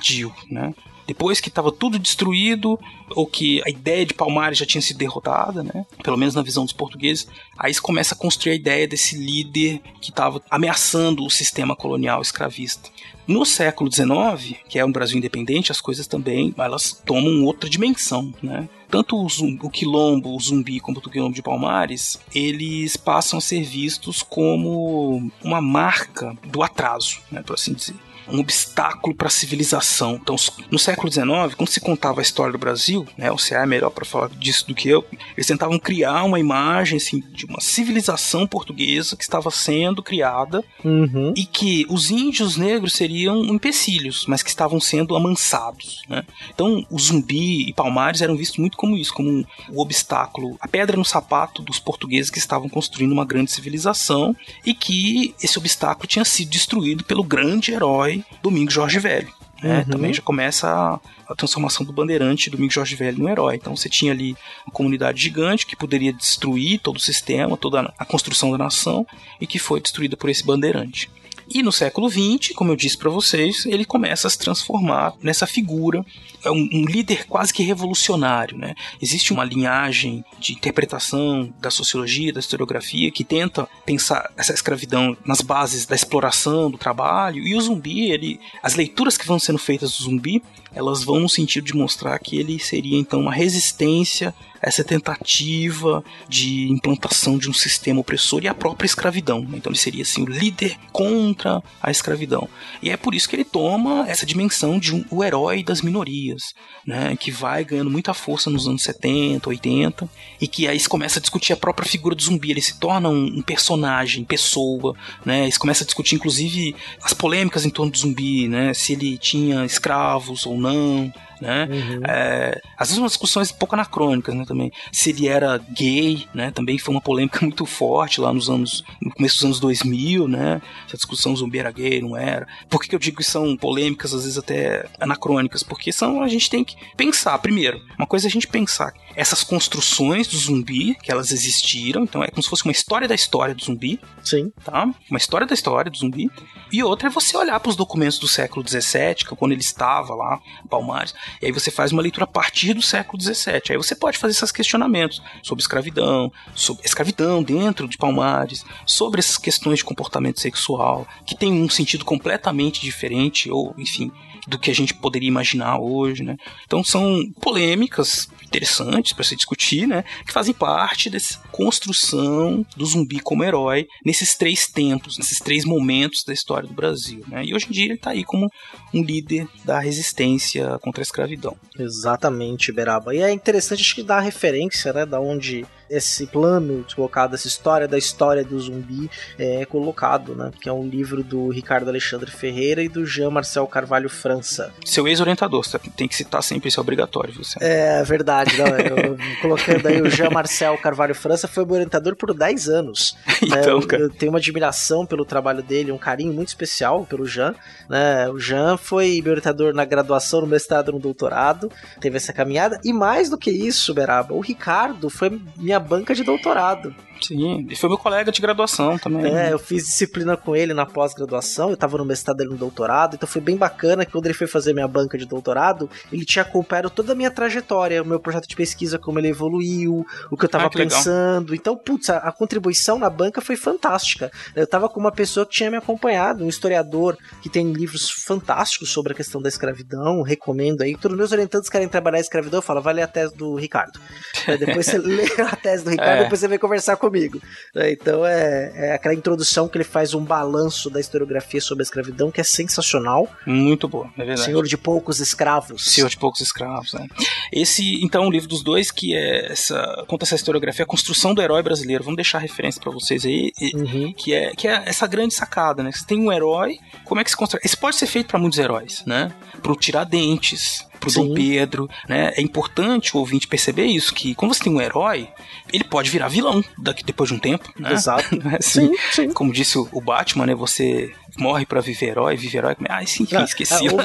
né? Depois que estava tudo destruído, ou que a ideia de Palmares já tinha sido derrotada, né? Pelo menos na visão dos portugueses, aí se começa a construir a ideia desse líder que estava ameaçando o sistema colonial escravista. No século XIX, que é um Brasil independente, as coisas também elas tomam outra dimensão, né? Tanto o, zumbi, o quilombo, o zumbi, como o quilombo de Palmares, eles passam a ser vistos como uma marca do atraso, né, por assim dizer. Um obstáculo para a civilização. Então, no século XIX, quando se contava a história do Brasil, né, o CA é melhor para falar disso do que eu, eles tentavam criar uma imagem assim, de uma civilização portuguesa que estava sendo criada Uhum. e que os índios negros seriam empecilhos, mas que estavam sendo amansados. Né? Então, o zumbi e palmares eram vistos muito como isso, como um, o obstáculo, a pedra no sapato dos portugueses que estavam construindo uma grande civilização e que esse obstáculo tinha sido destruído pelo grande herói Domingos Jorge Velho. né? Uhum. Também já começa a, a transformação do bandeirante Domingos Jorge Velho no herói. Então você tinha ali uma comunidade gigante que poderia destruir todo o sistema, toda a construção da nação e que foi destruída por esse bandeirante. E no século XX, como eu disse para vocês, ele começa a se transformar nessa figura, é um, um líder quase que revolucionário. Né? Existe uma linhagem de interpretação da sociologia, da historiografia, que tenta pensar essa escravidão nas bases da exploração, do trabalho, e o zumbi, ele, as leituras que vão sendo feitas do zumbi, elas vão no sentido de mostrar que ele seria então uma resistência a essa tentativa de implantação de um sistema opressor e a própria escravidão. Então ele seria assim o líder contra a escravidão. E é por isso que ele toma essa dimensão de um, o herói das minorias, né, que vai ganhando muita força nos anos 70, 80, e que aí se começa a discutir a própria figura do zumbi, ele se torna um, um personagem, pessoa, né, se começa a discutir inclusive as polêmicas em torno do zumbi, né, se ele tinha escravos ou não, hum né? É, às vezes umas discussões um pouco anacrônicas, né, também. Se ele era gay, né, também foi uma polêmica <laughs> muito forte lá nos anos, no começo dos anos 2000, né, se a discussão zumbi era gay, não era. Por que, que eu digo que são polêmicas, às vezes até anacrônicas? Porque são, a gente tem que pensar, primeiro, uma coisa é a gente pensar essas construções do zumbi, que elas existiram, então é como se fosse uma história da história do zumbi, Sim. tá? Uma história da história do zumbi. E outra é você olhar para os documentos do século XVII, que é quando ele estava lá, Palmares, e aí você faz uma leitura a partir do século XVII. Aí você pode fazer esses questionamentos sobre escravidão, sobre escravidão dentro de Palmares, sobre essas questões de comportamento sexual, que tem um sentido completamente diferente, ou enfim, do que a gente poderia imaginar hoje, né? Então são polêmicas interessantes para se discutir, né? Que fazem parte dessa construção do zumbi como herói nesses três tempos, nesses três momentos da história do Brasil, né? E hoje em dia ele está aí como um líder da resistência contra a escravidão. Exatamente, Beraba. E é interessante, acho que a referência, né, da onde esse plano colocado, essa história da história do zumbi é colocado, né, que é um livro do Ricardo Alexandre Ferreira e do Jean Marcel Carvalho França. Seu ex-orientador, você tem que citar sempre, isso é obrigatório? Sam? É verdade, não, eu, <laughs> colocando aí o Jean Marcel Carvalho França foi meu orientador por 10 anos. <laughs> Então, É, eu, cara. eu tenho uma admiração pelo trabalho dele, um carinho muito especial pelo Jean. Né? O Jean foi meu orientador na graduação, no mestrado, no doutorado. Teve essa caminhada. E mais do que isso, Beraba, o Ricardo foi minha banca de doutorado. Sim, ele foi meu colega de graduação também. É, eu fiz disciplina com ele na pós-graduação, eu tava no mestrado dele no doutorado, então foi bem bacana que quando ele foi fazer minha banca de doutorado, ele tinha acompanhado toda a minha trajetória, o meu projeto de pesquisa, como ele evoluiu, o que eu tava Ah, que legal. pensando. Então, putz, a, a contribuição na banca foi fantástica. Eu tava com uma pessoa que tinha me acompanhado, um historiador que tem livros fantásticos sobre a questão da escravidão, recomendo aí. Todos os meus orientantes querem trabalhar a escravidão, eu falo, vai ler a tese do Ricardo. Aí depois você <laughs> lê a tese do Ricardo, É. depois você vem conversar comigo. É, Então é, é aquela introdução que ele faz um balanço da historiografia sobre a escravidão que é sensacional. Muito boa, é verdade. Senhor de poucos escravos. Senhor de poucos escravos, né? Esse, então, o livro dos dois, que é essa, conta essa historiografia, a construção do herói brasileiro. Vamos deixar a referência pra vocês aí, e- Uhum. que é, que é essa grande sacada, né? Você tem um herói, como é que se constrói? Isso pode ser feito pra muitos heróis, né? Pro Tiradentes, pro Sim. Dom Pedro, né? É importante o ouvinte perceber isso, que quando você tem um herói, ele pode virar vilão daqui depois de um tempo, né? Exato. <laughs> É assim? Sim, sim. Como disse o Batman, né? Você morre pra viver herói, vive herói. Ah, sim, Ah, esqueci. ah, ou,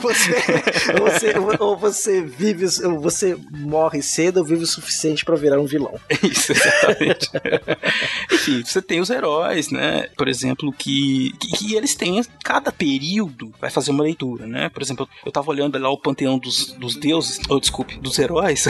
você, <laughs> ou, você, ou, você, vive, ou você morre cedo ou vive o suficiente pra virar um vilão. <laughs> Isso, exatamente. <laughs> Enfim, você tem os heróis, né? Por exemplo, que, que, que eles têm, cada período vai fazer uma leitura, né? Por exemplo, eu tava olhando lá o panteão dos, dos deuses, ou desculpe, dos heróis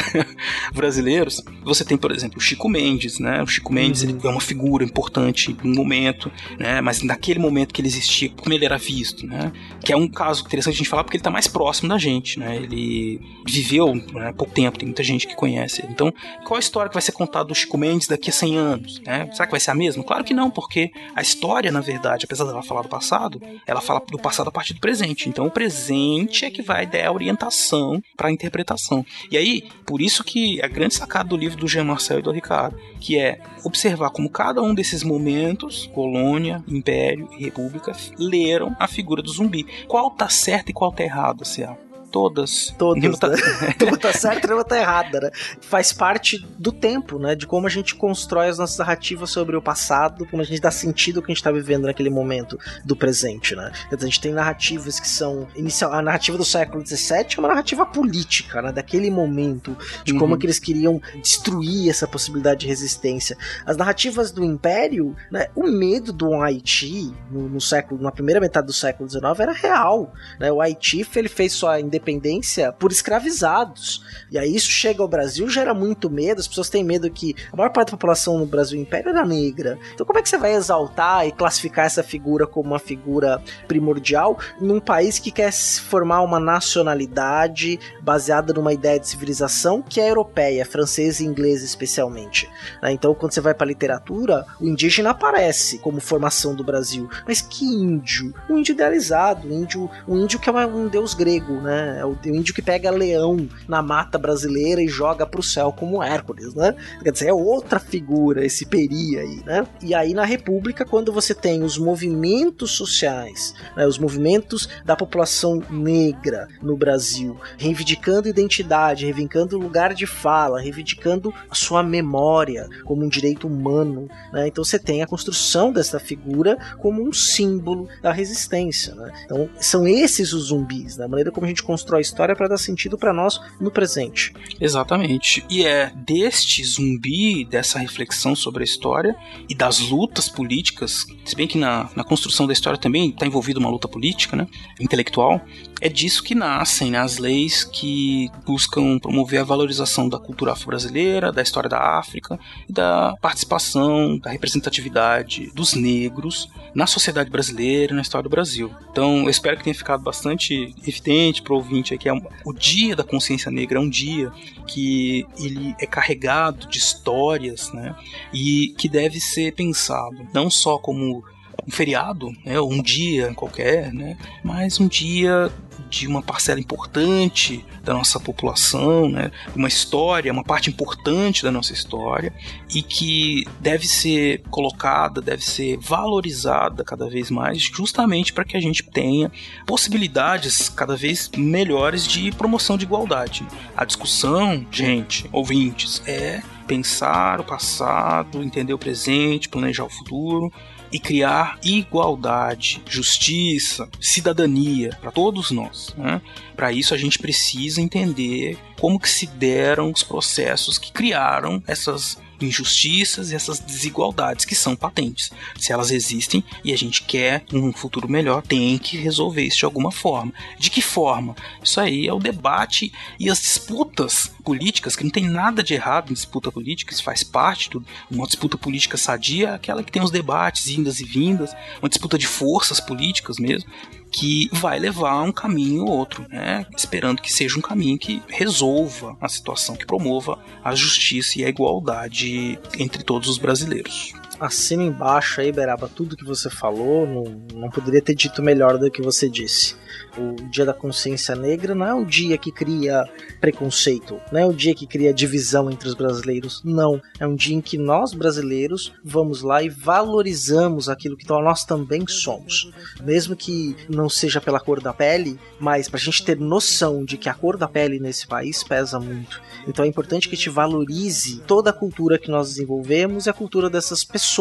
brasileiros. Você tem, por exemplo, o Chico Mendes, né? O Chico Mendes ele é uma figura importante no momento, né? Mas naquele momento que ele existia, como ele era visto, né? Que é um caso interessante a gente falar porque ele está mais próximo da gente, né? Ele viveu né, há pouco tempo, tem muita gente que conhece. Então, qual a história que vai ser contada do Chico Mendes daqui a 100 anos? Né? Será que vai ser a mesma? Claro que não, porque a história, na verdade, apesar dela falar do passado, ela fala do passado a partir do presente. Então, o presente é que vai dar a orientação para a interpretação. E aí, por isso que a grande sacada do livro do Jean Marcel e do Ricardo, que é observar como cada um desses momentos, colônia, império e república, leram a figura do zumbi. Qual tá certo e qual tá errado, C.A.? Todas. Todas, tá... Né? <laughs> <laughs> Uma tá certa e uma tá errada, né? Faz parte do tempo, né? De como a gente constrói as nossas narrativas sobre o passado, como a gente dá sentido ao que a gente tá vivendo naquele momento do presente, né? Então, a gente tem narrativas que são... Inicial... A narrativa do século XVII é uma narrativa política, né? Daquele momento, de uhum. como que eles queriam destruir essa possibilidade de resistência. As narrativas do Império, né? O medo do Haiti no, no século... Na primeira metade do século XIX era real, né? O Haiti, ele fez sua independência independência por escravizados. E aí isso chega ao Brasil, gera muito medo, as pessoas têm medo que a maior parte da população no Brasil Império era negra. Então como é que você vai exaltar e classificar essa figura como uma figura primordial num país que quer formar uma nacionalidade baseada numa ideia de civilização que é europeia, francesa e inglesa especialmente. Né? Então quando você vai para literatura, o indígena aparece como formação do Brasil. Mas que índio? Um índio idealizado, um índio, um índio que é um deus grego, né? É o índio que pega leão na mata brasileira e joga pro céu como Hércules, né? Quer dizer, é outra figura esse peri aí, né? E aí na República, quando você tem os movimentos sociais, né, os movimentos da população negra no Brasil, reivindicando identidade, reivindicando lugar de fala, reivindicando a sua memória como um direito humano, né? Então você tem a construção dessa figura como um símbolo da resistência, né? Então são esses os zumbis, da né? maneira como a gente constrói a história para dar sentido para nós no presente. Exatamente. E é deste zumbi, dessa reflexão sobre a história e das lutas políticas, se bem que na, na construção da história também está envolvida uma luta política, né, intelectual, é disso que nascem né, as leis que buscam promover a valorização da cultura afro-brasileira, da história da África e da participação, da representatividade dos negros na sociedade brasileira e na história do Brasil. Então, eu espero que tenha ficado bastante evidente para o ouvinte que é o Dia da Consciência Negra é um dia que ele é carregado de histórias, né? E que deve ser pensado não só como um feriado, né, um dia qualquer, né, mas um dia de uma parcela importante da nossa população, né, uma história, uma parte importante da nossa história e que deve ser colocada, deve ser valorizada cada vez mais, justamente para que a gente tenha possibilidades cada vez melhores de promoção de igualdade. A discussão, gente, ouvintes, é pensar o passado, entender o presente, planejar o futuro e criar igualdade, justiça, cidadania para todos nós. Né? Para isso a gente precisa entender como que se deram os processos que criaram essas injustiças e essas desigualdades que são patentes. Se elas existem e a gente quer um futuro melhor, tem que resolver isso de alguma forma. De que forma? Isso aí é o debate e as disputas políticas, que não tem nada de errado em disputa política, isso faz parte de uma disputa política sadia, aquela que tem os debates, indas e vindas, uma disputa de forças políticas mesmo que vai levar um caminho ou outro, né? Esperando que seja um caminho que resolva a situação, que promova a justiça e a igualdade entre todos os brasileiros assina embaixo aí, Beraba, tudo que você falou. Não, não poderia ter dito melhor do que você disse. O Dia da Consciência Negra não é um dia que cria preconceito, não é um dia que cria divisão entre os brasileiros, não. É um dia em que nós brasileiros vamos lá e valorizamos aquilo que nós também somos. Mesmo que não seja pela cor da pele, mas para a gente ter noção de que a cor da pele nesse país pesa muito. Então é importante que a gente valorize toda a cultura que nós desenvolvemos e a cultura dessas pessoas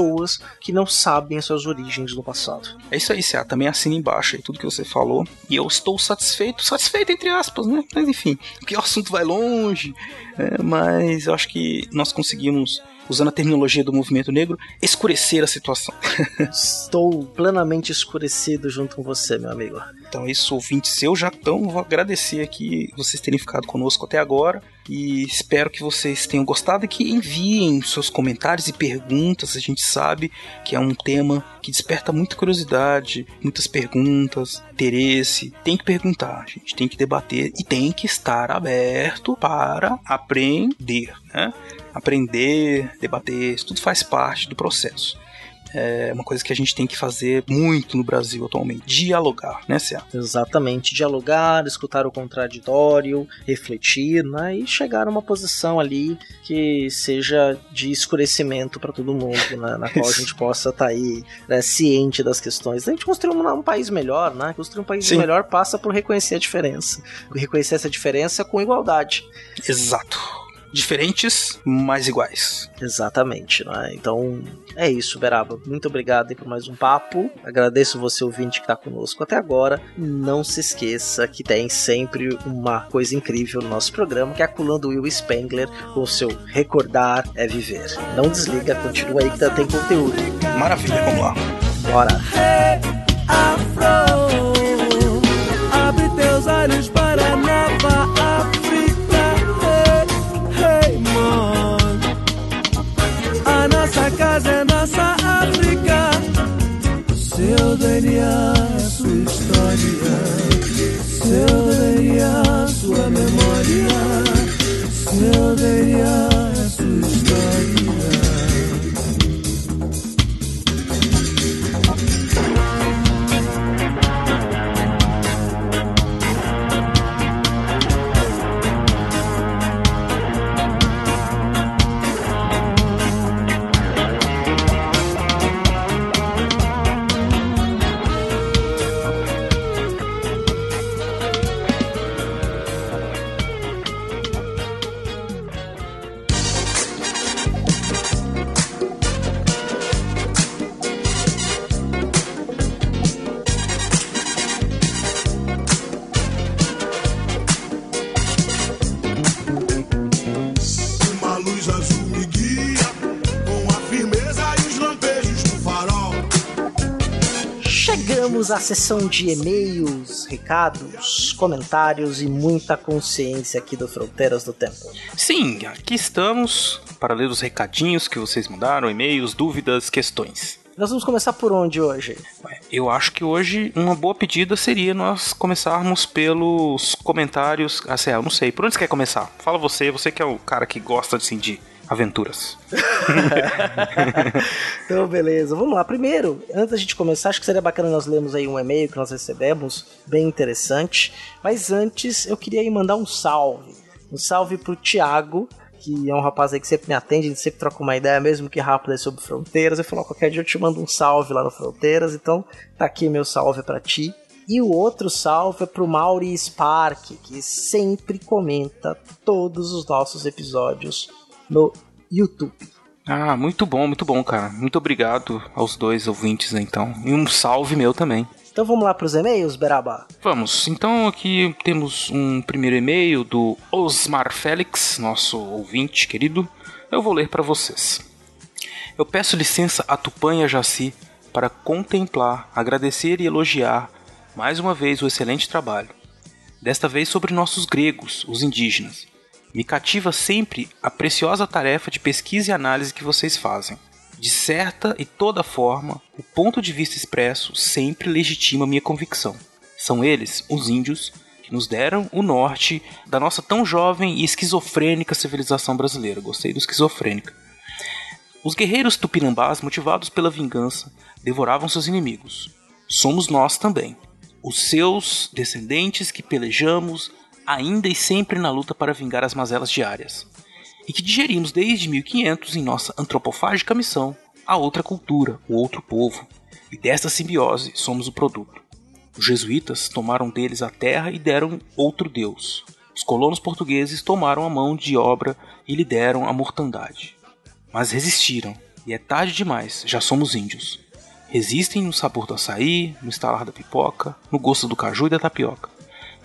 que não sabem as suas origens no passado. É isso aí, Cia. Também assina embaixo aí tudo que você falou. E eu estou satisfeito, satisfeito entre aspas, né? Mas enfim, porque o assunto vai longe. É, mas eu acho que nós conseguimos usando a terminologia do movimento negro, escurecer a situação. <laughs> Estou plenamente escurecido junto com você, meu amigo. Então, é isso, ouvinte seu, já então vou agradecer aqui vocês terem ficado conosco até agora e espero que vocês tenham gostado e que enviem seus comentários e perguntas. A gente sabe que é um tema que desperta muita curiosidade, muitas perguntas, interesse. Tem que perguntar, a gente tem que debater e tem que estar aberto para aprender, né? Aprender, debater, isso tudo faz parte do processo é uma coisa que a gente tem que fazer muito no Brasil atualmente. Dialogar, né, Cia? Exatamente. Dialogar, escutar o contraditório, refletir, né? E chegar a uma posição ali que seja de escurecimento para todo mundo, né? Na qual a gente <laughs> possa estar tá aí né, ciente das questões. A gente construir um, um país melhor, né? Construir um país Sim. melhor passa por reconhecer a diferença. Reconhecer essa diferença com igualdade. Exato diferentes, mas iguais. Exatamente, né? Então é isso, Beraba. Muito obrigado por mais um papo. Agradeço você, ouvinte, que está conosco até agora. Não se esqueça que tem sempre uma coisa incrível no nosso programa, que é a coluna do Will Spengler com o seu Recordar é Viver. Não desliga, continua aí que tem conteúdo. Maravilha, vamos lá. Bora. Hey, Afro, abre teus olhos Chegamos à sessão de e-mails, recados, comentários e muita consciência aqui do Fronteiras do Tempo. Sim, aqui estamos para ler os recadinhos que vocês mandaram, e-mails, dúvidas, questões. Nós vamos começar por onde hoje? Eu acho que hoje uma boa pedida seria nós começarmos pelos comentários. Assim, eu não sei. Por onde você quer começar? Fala você, você que é o cara que gosta assim, de aventuras. <laughs> então, beleza. Vamos lá. Primeiro, antes da gente começar, acho que seria bacana nós lermos aí um e-mail que nós recebemos, bem interessante. Mas antes, eu queria mandar um salve. Um salve pro Thiago, que é um rapaz aí que sempre me atende, sempre troca uma ideia, mesmo que rápido aí sobre fronteiras. Ele falou: qualquer dia eu te mando um salve lá no Fronteiras, então tá aqui meu salve para ti. E o outro salve é pro Mauri Spark, que sempre comenta todos os nossos episódios no YouTube. Ah, muito bom, muito bom, cara. Muito obrigado aos dois ouvintes, então. E um salve meu também. Então vamos lá para os e-mails, Beraba? Vamos. Então aqui temos um primeiro e-mail do Osmar Félix, nosso ouvinte querido. Eu vou ler para vocês. Eu peço licença a Tupã e a Jaci para contemplar, agradecer e elogiar mais uma vez o excelente trabalho. Desta vez sobre nossos gregos, os indígenas me cativa sempre a preciosa tarefa de pesquisa e análise que vocês fazem. De certa e toda forma, o ponto de vista expresso sempre legitima minha convicção. São eles, os índios, que nos deram o norte da nossa tão jovem e esquizofrênica civilização brasileira. Gostei do esquizofrênica. Os guerreiros tupinambás, motivados pela vingança, devoravam seus inimigos. Somos nós também, os seus descendentes que pelejamos ainda e sempre na luta para vingar as mazelas diárias, e que digerimos desde 1500 em nossa antropofágica missão a outra cultura, o outro povo, e desta simbiose somos o produto. Os jesuítas tomaram deles a terra e deram outro Deus. Os colonos portugueses tomaram a mão de obra e lhe deram a mortandade. Mas resistiram, e é tarde demais, já somos índios. Resistem no sabor do açaí, no estalar da pipoca, no gosto do caju e da tapioca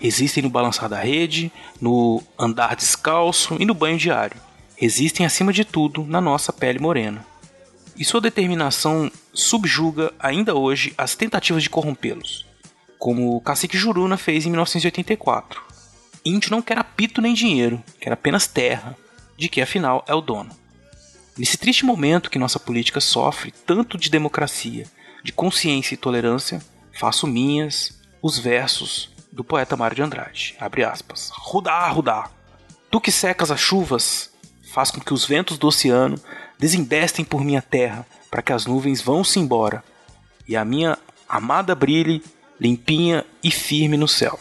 Existem no balançar da rede, no andar descalço e no banho diário. Existem acima de tudo na nossa pele morena. E sua determinação subjuga ainda hoje as tentativas de corrompê-los, como o cacique Juruna fez em 1984. Índio não quer apito nem dinheiro, quer apenas terra, de que afinal é o dono. Nesse triste momento que nossa política sofre tanto de democracia, de consciência e tolerância, faço minhas os versos do poeta Mário de Andrade. Abre aspas. Rudá, Rudá. Tu que secas as chuvas, faz com que os ventos do oceano desembestem por minha terra, para que as nuvens vão-se embora, e a minha amada brilhe, limpinha e firme no céu.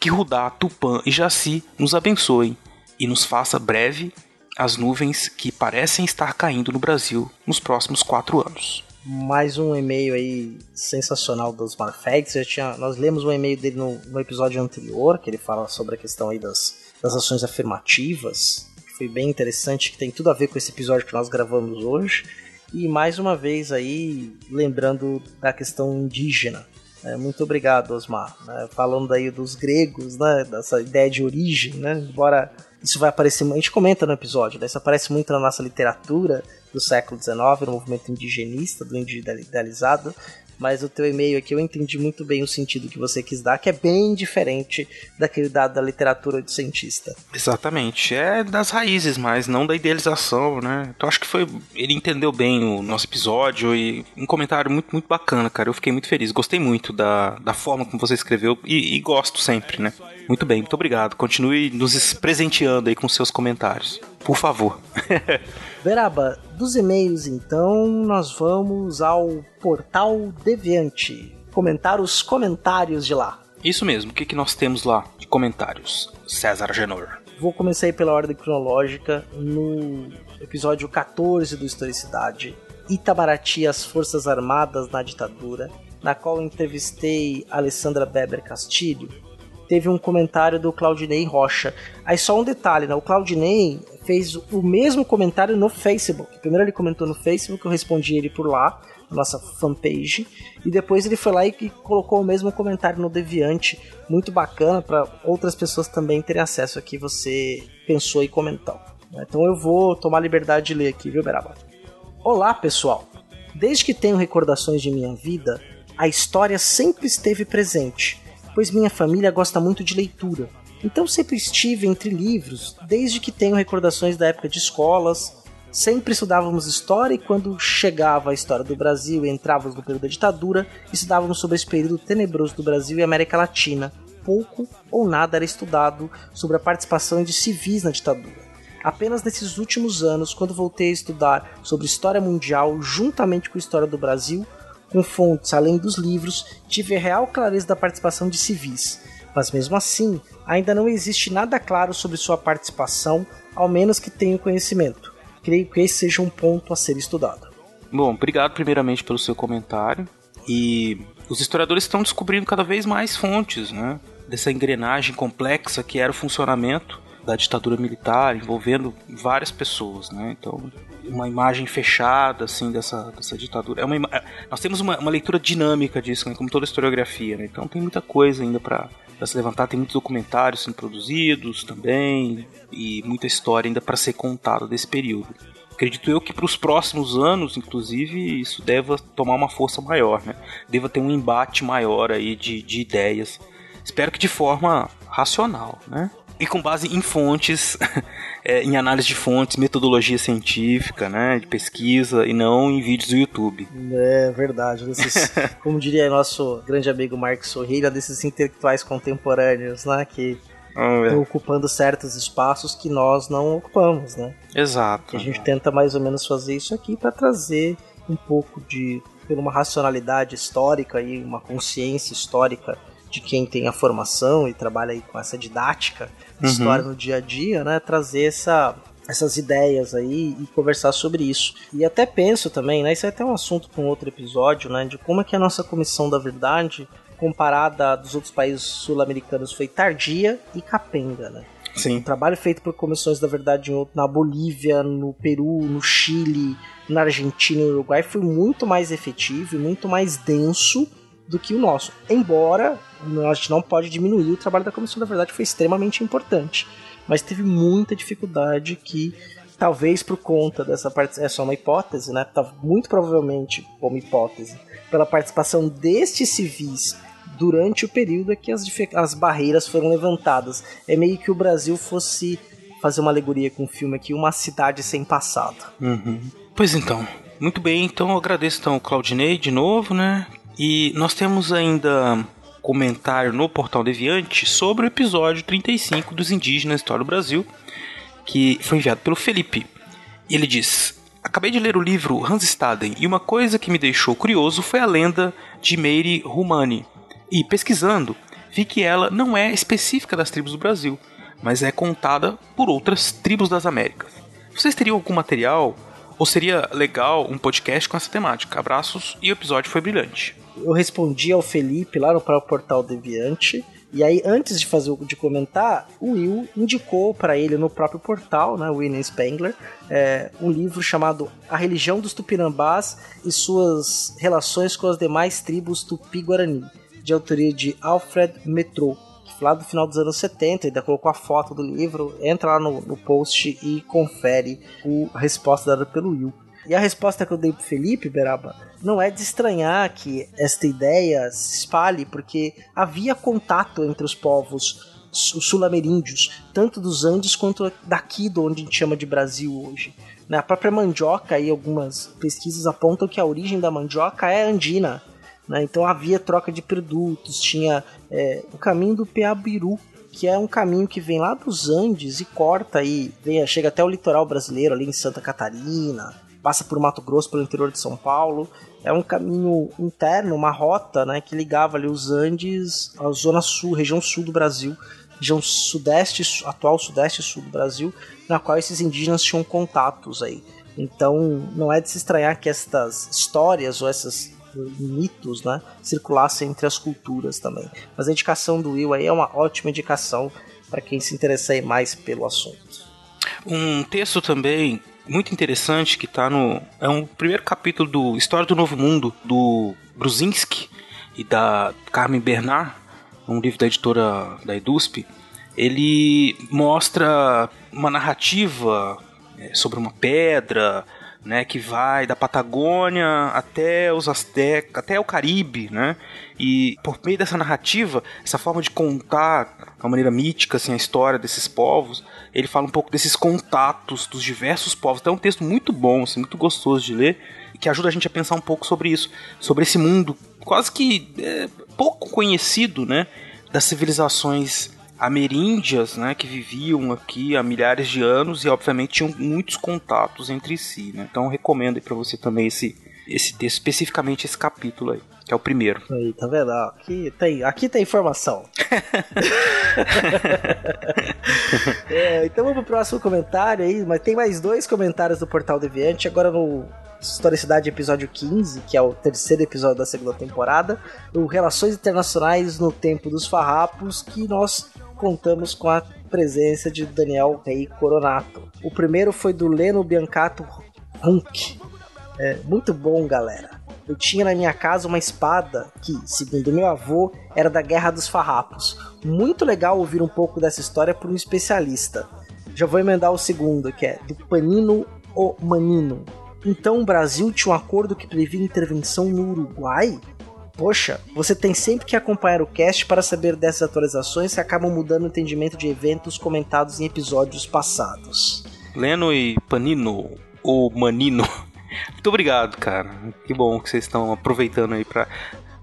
Que Rudá, Tupã e Jaci nos abençoem e nos faça breve as nuvens que parecem estar caindo no Brasil nos próximos quatro anos mais um e-mail aí sensacional dos Marfegs. tinha, nós lemos um e-mail dele no, no, episódio anterior, que ele fala sobre a questão aí das, das ações afirmativas. Que foi bem interessante, que tem tudo a ver com esse episódio que nós gravamos hoje. E mais uma vez aí, lembrando da questão indígena. É, muito obrigado, Osmar. Né? Falando aí dos gregos, né? dessa ideia de origem, né? embora isso vai aparecer, a gente comenta no episódio, né? isso aparece muito na nossa literatura do século XIX, no movimento indigenista, do individualizado, mas o teu e-mail aqui eu entendi muito bem o sentido que você quis dar, que é bem diferente daquele dado da literatura cientista. Exatamente, é das raízes, mas não da idealização, né? Então acho que foi. Ele entendeu bem o nosso episódio e um comentário muito, muito bacana, cara. Eu fiquei muito feliz, gostei muito da, da forma como você escreveu e, e gosto sempre, né? Muito bem, muito obrigado. Continue nos presenteando aí com seus comentários. Por favor. <laughs> Veraba, dos e-mails então, nós vamos ao portal Deviante. Comentar os comentários de lá. Isso mesmo, o que, que nós temos lá de comentários? César Genor. Vou começar aí pela ordem cronológica no episódio 14 do Historicidade. Itamaraty, as Forças Armadas na Ditadura, na qual entrevistei Alessandra Beber Castilho, teve um comentário do Claudinei Rocha. Aí só um detalhe, né? O Claudinei fez o mesmo comentário no Facebook. Primeiro ele comentou no Facebook, eu respondi ele por lá, na nossa fanpage, e depois ele foi lá e, colocou o mesmo comentário no Deviante, muito bacana para outras pessoas também terem acesso a que você pensou e comentou. Então eu vou tomar liberdade de ler aqui, viu, Beraba? Olá, pessoal. Desde que tenho recordações de minha vida, a história sempre esteve presente pois minha família gosta muito de leitura. Então sempre estive entre livros, desde que tenho recordações da época de escolas. Sempre estudávamos história e quando chegava a história do Brasil e entrávamos no período da ditadura, estudávamos sobre esse período tenebroso do Brasil e América Latina. Pouco ou nada era estudado sobre a participação de civis na ditadura. Apenas nesses últimos anos, quando voltei a estudar sobre história mundial juntamente com a história do Brasil, com fontes além dos livros, tive real clareza da participação de civis. Mas mesmo assim, ainda não existe nada claro sobre sua participação, ao menos que tenha conhecimento. Creio que esse seja um ponto a ser estudado. Bom, obrigado primeiramente pelo seu comentário. E os historiadores estão descobrindo cada vez mais fontes, né? Dessa engrenagem complexa que era o funcionamento da ditadura militar, envolvendo várias pessoas, né? Então, uma imagem fechada, assim, dessa, dessa ditadura. É uma, nós temos uma, uma leitura dinâmica disso, né? como toda historiografia, né? Então tem muita coisa ainda para se levantar, tem muitos documentários sendo produzidos também, e muita história ainda para ser contada desse período. Acredito eu que para os próximos anos, inclusive, isso deva tomar uma força maior, né? Deva ter um embate maior aí de, de ideias. Espero que de forma racional, né? E com base em fontes, <laughs> é, em análise de fontes, metodologia científica, né, de pesquisa e não em vídeos do YouTube. É verdade. Desses, <laughs> como diria nosso grande amigo Mark Sorrilha, desses intelectuais contemporâneos, né, que estão ocupando certos espaços que nós não ocupamos, né? Exato. E a gente tenta mais ou menos fazer isso aqui para trazer um pouco de por uma racionalidade histórica e uma consciência histórica de quem tem a formação e trabalha aí com essa didática de uhum. história no dia a dia, né, trazer essa, essas ideias aí e conversar sobre isso. E até penso também, né, isso é até um assunto para um outro episódio, né, de como é que a nossa Comissão da Verdade, comparada dos outros países sul-americanos, foi tardia e capenga, né. Sim. O trabalho feito por comissões da verdade na Bolívia, no Peru, no Chile, na Argentina e no Uruguai foi muito mais efetivo e muito mais denso do que o nosso. Embora a gente não pode diminuir o trabalho da Comissão da Verdade, foi extremamente importante. Mas teve muita dificuldade que, talvez por conta dessa parte, é só uma hipótese, né? Muito provavelmente, como hipótese, pela participação destes civis durante o período é que as, as barreiras foram levantadas. É meio que o Brasil fosse fazer uma alegoria com o filme aqui, uma cidade sem passado. Uhum. Pois então, muito bem, então eu agradeço então o Claudinei de novo, né? E nós temos ainda comentário no Portal Deviante sobre o episódio 35 dos Indígenas História do Brasil, que foi enviado pelo Felipe. Ele diz: Acabei de ler o livro Hans Staden e uma coisa que me deixou curioso foi a lenda de Meire Rumani. E pesquisando, vi que ela não é específica das tribos do Brasil, mas é contada por outras tribos das Américas. Vocês teriam algum material? Ou seria legal um podcast com essa temática? Abraços e o episódio foi brilhante. Eu respondi ao Felipe lá no próprio portal Deviante. E aí, antes de fazer de comentar, o Will indicou para ele no próprio portal, né, William Spengler, é, um livro chamado A Religião dos Tupinambás e suas relações com as demais tribos Tupi-Guarani, de autoria de Alfred Metro lá do final dos anos 70, ainda colocou a foto do livro, entra lá no, no post e confere a resposta dada pelo Will. E a resposta que eu dei pro Felipe Beraba não é de estranhar que esta ideia se espalhe, porque havia contato entre os povos os sul-ameríndios, tanto dos Andes quanto daqui de onde a gente chama de Brasil hoje. Né, a própria mandioca e algumas pesquisas apontam que a origem da mandioca é andina. Né? Então havia troca de produtos, tinha é, o caminho do Peabiru, que é um caminho que vem lá dos Andes e corta aí, vem, chega até o litoral brasileiro, ali em Santa Catarina, passa por Mato Grosso, pelo interior de São Paulo. É um caminho interno, uma rota né, que ligava ali os Andes à zona sul, região sul do Brasil, região sudeste, atual sudeste e sul do Brasil, na qual esses indígenas tinham contatos aí. Então não é de se estranhar que estas histórias ou essas mitos, né, circulassem entre as culturas também. Mas a indicação do Will aí é uma ótima indicação para quem se interessar mais pelo assunto. Um texto também muito interessante que está no é um primeiro capítulo do História do Novo Mundo do Brusinski e da Carmen Bernard, um livro da editora da EDUSP. Ele mostra uma narrativa é, sobre uma pedra, né, que vai da Patagônia até os Aztecas, até o Caribe, né? E por meio dessa narrativa, essa forma de contar de uma maneira mítica assim, a história desses povos, ele fala um pouco desses contatos dos diversos povos. Então é um texto muito bom, assim, muito gostoso de ler, que ajuda a gente a pensar um pouco sobre isso, sobre esse mundo quase que é, pouco conhecido, né, das civilizações ameríndias, né, que viviam aqui há milhares de anos e obviamente tinham muitos contatos entre si, né? Então recomendo para você também esse esse texto, especificamente esse capítulo aí, que é o primeiro. Aí, tá vendo? Aqui tem, aqui tem informação. <laughs> é, então vamos pro próximo comentário aí, mas tem mais dois comentários do Portal Deviante, agora no Historicidade episódio 15, que é o terceiro episódio da segunda temporada, o Relações Internacionais no Tempo dos Farrapos, que nós contamos com a presença de Daniel Rei Coronato. O primeiro foi do Leno Biancato Hunk. É, muito bom, galera. Eu tinha na minha casa uma espada que, segundo meu avô, era da Guerra dos Farrapos. Muito legal ouvir um pouco dessa história por um especialista. Já vou emendar o segundo, que é do Panino o Manino. Então o Brasil tinha um acordo que previa intervenção no Uruguai? Poxa, você tem sempre que acompanhar o cast para saber dessas atualizações que acabam mudando o entendimento de eventos comentados em episódios passados. Leno e Panino, ou Manino, <laughs> muito obrigado, cara. Que bom que vocês estão aproveitando aí para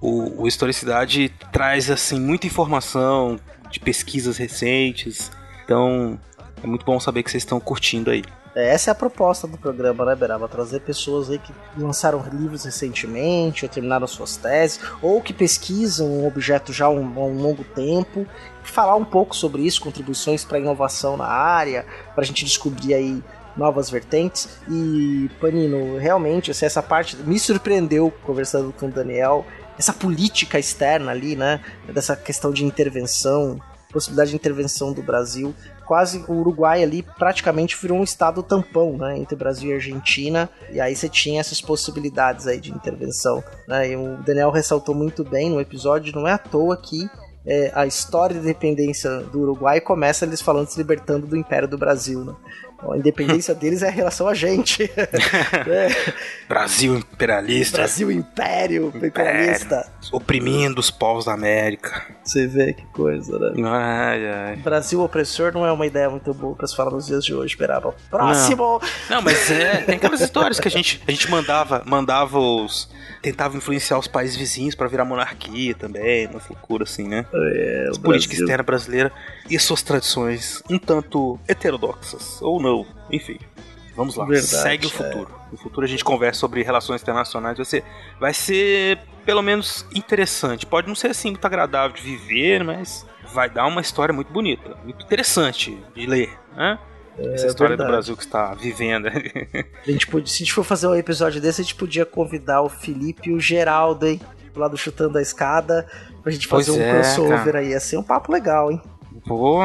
o, o Historicidade traz assim muita informação de pesquisas recentes. Então, é muito bom saber que vocês estão curtindo aí. É, essa é a proposta do programa, né, Beraba? Trazer pessoas aí que lançaram livros recentemente, ou terminaram suas teses, ou que pesquisam um objeto já há um, um longo tempo, falar um pouco sobre isso, contribuições para inovação na área, para a gente descobrir aí novas vertentes. E, Panino, realmente, assim, essa parte me surpreendeu conversando com o Daniel. Essa política externa ali, né? Dessa questão de intervenção, possibilidade de intervenção do Brasil quase o Uruguai ali praticamente virou um estado tampão, né, entre Brasil e Argentina, e aí você tinha essas possibilidades aí de intervenção, né, e o Daniel ressaltou muito bem no episódio, não é à toa que é, a história da independência do Uruguai começa eles falando se libertando do Império do Brasil, né? A independência <laughs> deles é a relação a gente. <laughs> é. Brasil, Imperialista. Brasil Império, imperialista. Oprimindo os povos da América. Você vê que coisa, né? Ai, ai. Brasil opressor não é uma ideia muito boa pra se falar nos dias de hoje, esperava. Próximo! Não, mas é, tem aquelas histórias que a gente, a gente mandava, mandava os. Tentava influenciar os países vizinhos pra virar monarquia também, uma loucura assim, né? É, A política externa brasileira e suas tradições um tanto heterodoxas, ou não, enfim. Vamos lá, Verdade, segue o é. futuro. No futuro a gente conversa sobre relações internacionais. Vai ser, vai ser pelo menos interessante. Pode não ser assim muito agradável de viver, mas vai dar uma história muito bonita, muito interessante de ler, né? Essa história do É verdade. Brasil que está vivendo. <laughs> A gente podia, se a gente for fazer um episódio desse, a gente podia convidar o Felipe e o Geraldo, hein? Lá do Chutando a Escada, pra gente fazer Pois um é, crossover cara. aí. Ia ser um papo legal, hein? Vou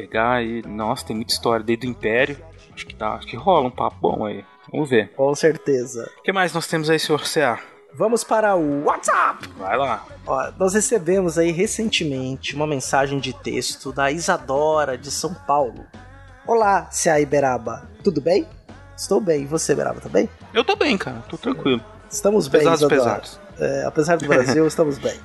pegar aí. Nossa, tem muita história desde o Império. Acho que, tá, acho que rola um papo bom aí. Vamos ver. Com certeza. O que mais nós temos aí, senhor CA? Vamos para o WhatsApp! Vai lá. Ó, nós recebemos aí recentemente uma mensagem de texto da Isadora de São Paulo. Olá, Cia Iberaba. Tudo bem? Estou bem. E você, Iberaba, tá bem? Eu tô bem, cara. Tô tranquilo. Estamos bem, Apesar dos Isadora. pesares. É, apesar do Brasil, <laughs> estamos bem.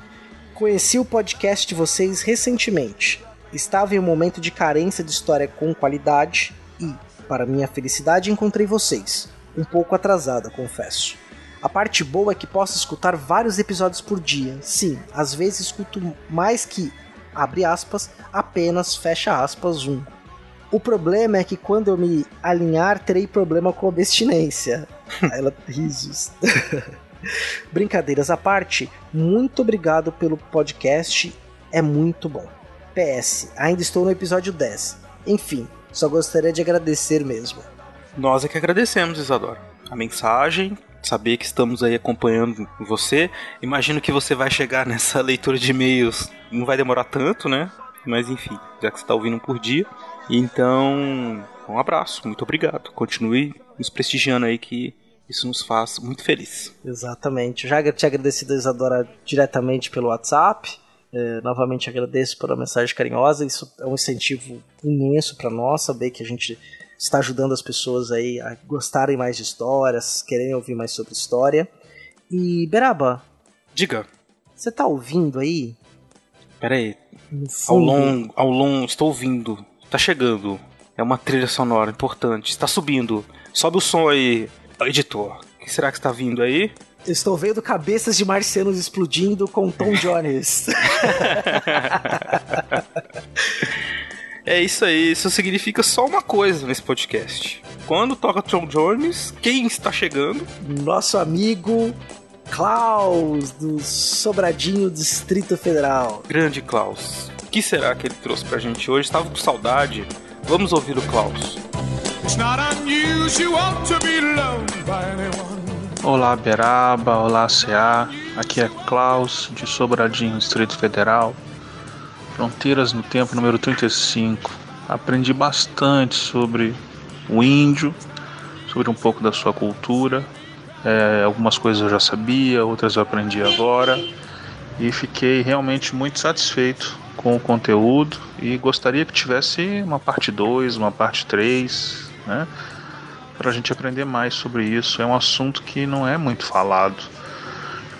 Conheci o podcast de vocês recentemente. Estava em um momento de carência de história com qualidade e, para minha felicidade, encontrei vocês. Um pouco atrasada, confesso. A parte boa é que posso escutar vários episódios por dia. Sim, às vezes escuto mais que, abre aspas, apenas fecha aspas um. O problema é que quando eu me alinhar, terei problema com abstinência. <laughs> Ela risos. <laughs> Brincadeiras à parte, muito obrigado pelo podcast, é muito bom. PS, ainda estou no episódio 10. Enfim, só gostaria de agradecer mesmo. Nós é que agradecemos, Isadora. A mensagem, saber que estamos aí acompanhando você. Imagino que você vai chegar <laughs> nessa leitura de e-mails. Não vai demorar tanto, né? Mas enfim, já que você está ouvindo por dia. Então, um abraço, muito obrigado. Continue nos prestigiando aí que isso nos faz muito feliz. Exatamente. Eu já tinha agradecido a Isadora diretamente pelo WhatsApp. É, novamente agradeço pela mensagem carinhosa. Isso é um incentivo imenso para nós saber que a gente está ajudando as pessoas aí a gostarem mais de histórias, quererem ouvir mais sobre história. E Beraba, Diga, você tá ouvindo aí? pera aí. Ao longo, ao longo, estou ouvindo. Tá chegando. É uma trilha sonora importante. Está subindo. Sobe o som aí, editor. O que será que está vindo aí? Estou vendo cabeças de marcianos explodindo com Tom <laughs> Jones. É isso aí, isso significa só uma coisa nesse podcast. Quando toca Tom Jones, quem está chegando? Nosso amigo Klaus, do Sobradinho Distrito Federal. Grande Klaus. O que será que ele trouxe pra gente hoje? Estava com saudade. Vamos ouvir o Klaus. It's not unusual to be loved by anyone. Olá Beraba, olá CA, aqui é Klaus de Sobradinho, Distrito Federal. Fronteiras no Tempo número 35. Aprendi bastante sobre o índio, sobre um pouco da sua cultura. É, algumas coisas eu já sabia, outras eu aprendi agora. E fiquei realmente muito satisfeito com o conteúdo e gostaria que tivesse uma parte 2, uma parte 3, né? Para a gente aprender mais sobre isso. É um assunto que não é muito falado,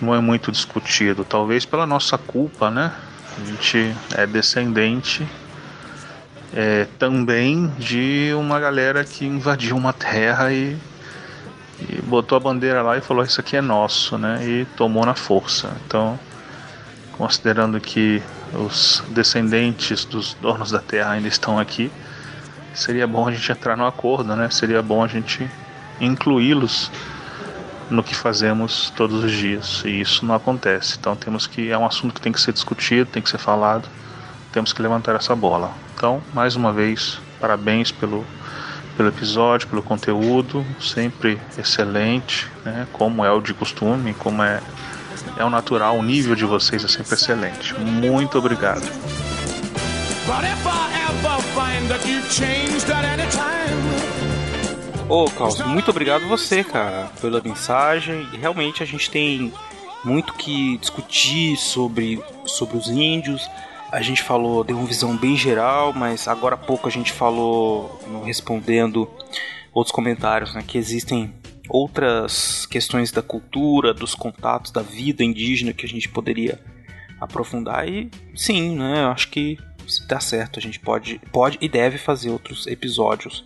não é muito discutido, talvez pela nossa culpa, né? A gente é descendente é, também de uma galera que invadiu uma terra e, e botou a bandeira lá e falou: Isso aqui é nosso, né? E tomou na força. Então, considerando que os descendentes dos donos da terra ainda estão aqui, seria bom a gente entrar no acordo, né? Seria bom a gente incluí-los no que fazemos todos os dias e isso não acontece. Então temos que é um assunto que tem que ser discutido, tem que ser falado, temos que levantar essa bola. Então, mais uma vez, parabéns pelo pelo episódio, pelo conteúdo, sempre excelente, né? Como é o de costume, como é é o natural, o nível de vocês é sempre excelente. Muito obrigado. But if I ever find that you've changed at any time, Ô, Klaus, muito obrigado você, cara, pela mensagem. Realmente a gente tem muito que discutir sobre, sobre os índios. A gente falou, deu uma visão bem geral, mas agora há pouco a gente falou, respondendo outros comentários, né, que existem outras questões da cultura, dos contatos, da vida indígena que a gente poderia aprofundar e sim, né? Eu acho que se dá certo, a gente pode, pode e deve fazer outros episódios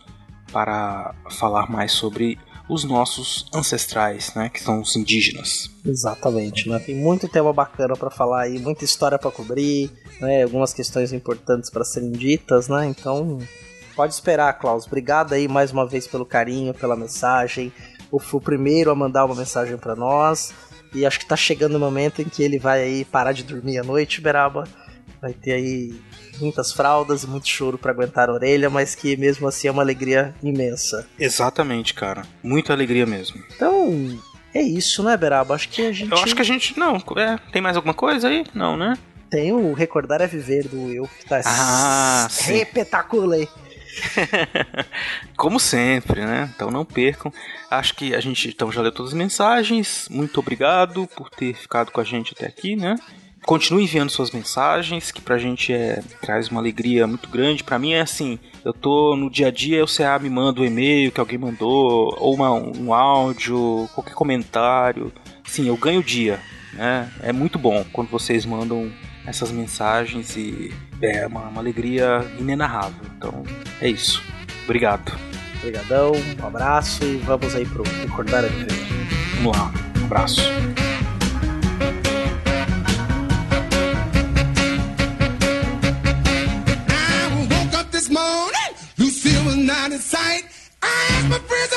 para falar mais sobre os nossos ancestrais, né, que são os indígenas. Exatamente, né? Tem muito tema bacana para falar aí, muita história para cobrir, né? Algumas questões importantes para serem ditas, né? Então, pode esperar, Klaus. Obrigado aí mais uma vez pelo carinho, pela mensagem. O, o primeiro a mandar uma mensagem para nós. E acho que tá chegando o momento em que ele vai aí parar de dormir à noite, Beraba. Vai ter aí muitas fraldas e muito choro para aguentar a orelha, mas que mesmo assim é uma alegria imensa. Exatamente, cara. Muita alegria mesmo. Então, é isso, né, Beraba? Acho que a gente. Eu acho que a gente. Não, é, tem mais alguma coisa aí? Não, né? Tem o Recordar é Viver do Will, que tá ah, repetaculei. <laughs> Como sempre, né? Então não percam. Acho que a gente então já leu todas as mensagens. Muito obrigado por ter ficado com a gente até aqui, né? Continue enviando suas mensagens, que pra gente é, traz uma alegria muito grande. Pra mim é assim, eu tô no dia a dia, o CA me manda um e-mail que alguém mandou, ou uma, um áudio, qualquer comentário. Sim, eu ganho o dia, né? É muito bom quando vocês mandam essas mensagens e é uma, uma alegria inenarrável. Então, é isso. Obrigado. Obrigadão, um abraço e vamos aí pro Recordar a Viver. Vamos lá, um abraço. Not in sight. I asked my friends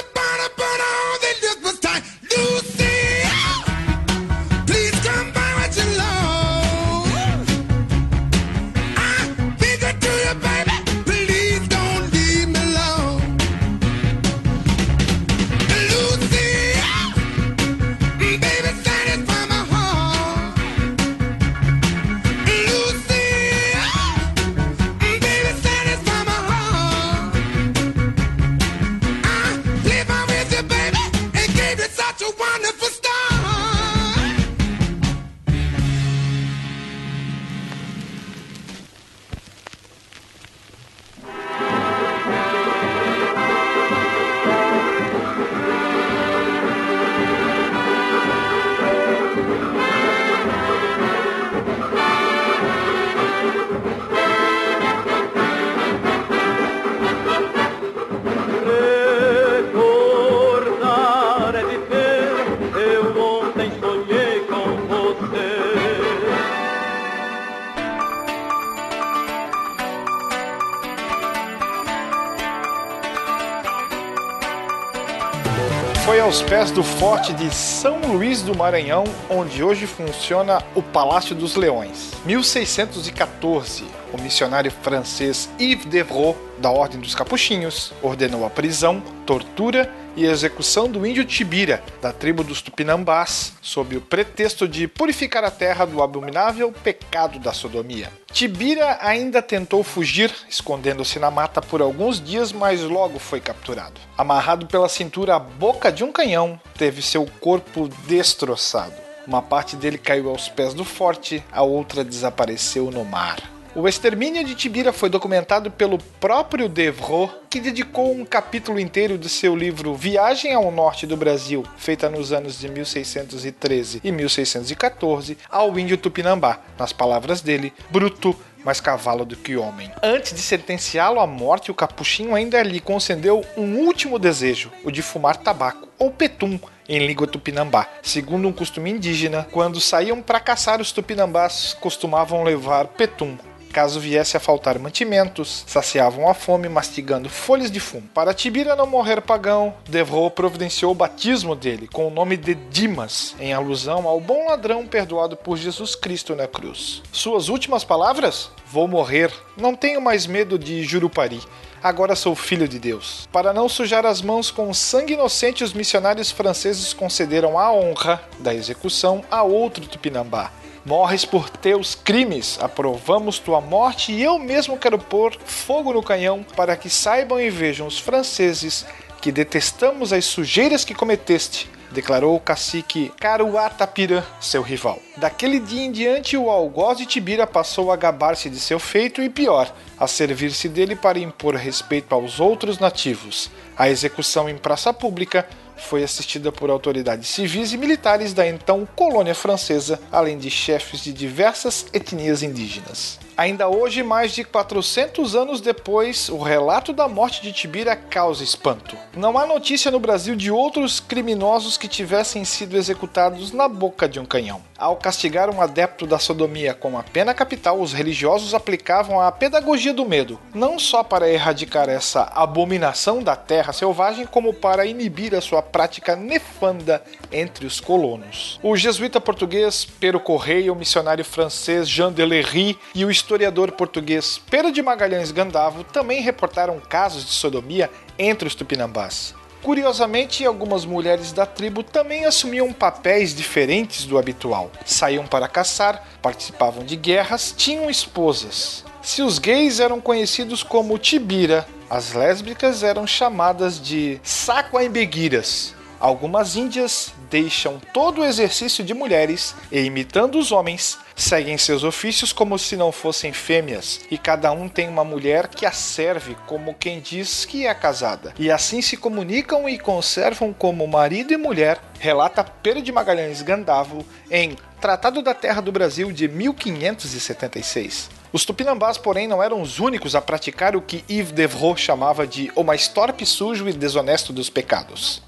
do forte de São Luís do Maranhão, onde hoje funciona o Palácio dos Leões. 1614, o missionário francês Yves Devreux, da Ordem dos Capuchinhos, ordenou a prisão, tortura e execução do índio Tibira, da tribo dos Tupinambás, sob o pretexto de purificar a terra do abominável pecado da sodomia. Tibira ainda tentou fugir, escondendo-se na mata por alguns dias, mas logo foi capturado. Amarrado pela cintura à boca de um canhão, teve seu corpo destroçado. Uma parte dele caiu aos pés do forte, a outra desapareceu no mar. O extermínio de Tibira foi documentado pelo próprio Devreux, que dedicou um capítulo inteiro de seu livro Viagem ao Norte do Brasil, feita nos anos de 1613 e 1614, ao índio Tupinambá. Nas palavras dele, bruto, mais cavalo do que homem. Antes de sentenciá-lo à morte, o capuchinho ainda lhe concedeu um último desejo, o de fumar tabaco, ou petum, em língua tupinambá. Segundo um costume indígena, quando saíam para caçar, os tupinambás costumavam levar petum, Caso viesse a faltar mantimentos, saciavam a fome mastigando folhas de fumo. Para Tibira não morrer pagão, Devreux providenciou o batismo dele com o nome de Dimas, em alusão ao bom ladrão perdoado por Jesus Cristo na cruz. Suas últimas palavras? Vou morrer, não tenho mais medo de Jurupari. Agora sou filho de Deus. Para não sujar as mãos com sangue inocente, os missionários franceses concederam a honra da execução a outro tupinambá, Morres por teus crimes, aprovamos tua morte e eu mesmo quero pôr fogo no canhão para que saibam e vejam os franceses que detestamos as sujeiras que cometeste, declarou o cacique Caruatapira, seu rival. Daquele dia em diante, o algoz de Tibira passou a gabar-se de seu feito e pior, a servir-se dele para impor respeito aos outros nativos. A execução em praça pública foi assistida por autoridades civis e militares da então colônia francesa, além de chefes de diversas etnias indígenas. Ainda hoje, mais de 400 anos depois, o relato da morte de Tibira causa espanto. Não há notícia no Brasil de outros criminosos que tivessem sido executados na boca de um canhão. Ao castigar um adepto da sodomia com a pena capital, os religiosos aplicavam a pedagogia do medo, não só para erradicar essa abominação da terra selvagem, como para inibir a sua prática nefanda entre os colonos. O jesuíta português Pero Correia, o missionário francês Jean Delery e o historiador português Pedro de Magalhães Gandavo também reportaram casos de sodomia entre os tupinambás. Curiosamente, algumas mulheres da tribo também assumiam papéis diferentes do habitual. Saíam para caçar, participavam de guerras, tinham esposas. Se os gays eram conhecidos como tibira, as lésbicas eram chamadas de sacoaimbeguiras. Algumas índias deixam todo o exercício de mulheres e, imitando os homens, seguem seus ofícios como se não fossem fêmeas, e cada um tem uma mulher que a serve como quem diz que é casada. E assim se comunicam e conservam como marido e mulher, relata Pedro de Magalhães Gandavo em Tratado da Terra do Brasil de 1576. Os tupinambás, porém, não eram os únicos a praticar o que Yves Devreux chamava de o mais torpe, sujo e desonesto dos pecados.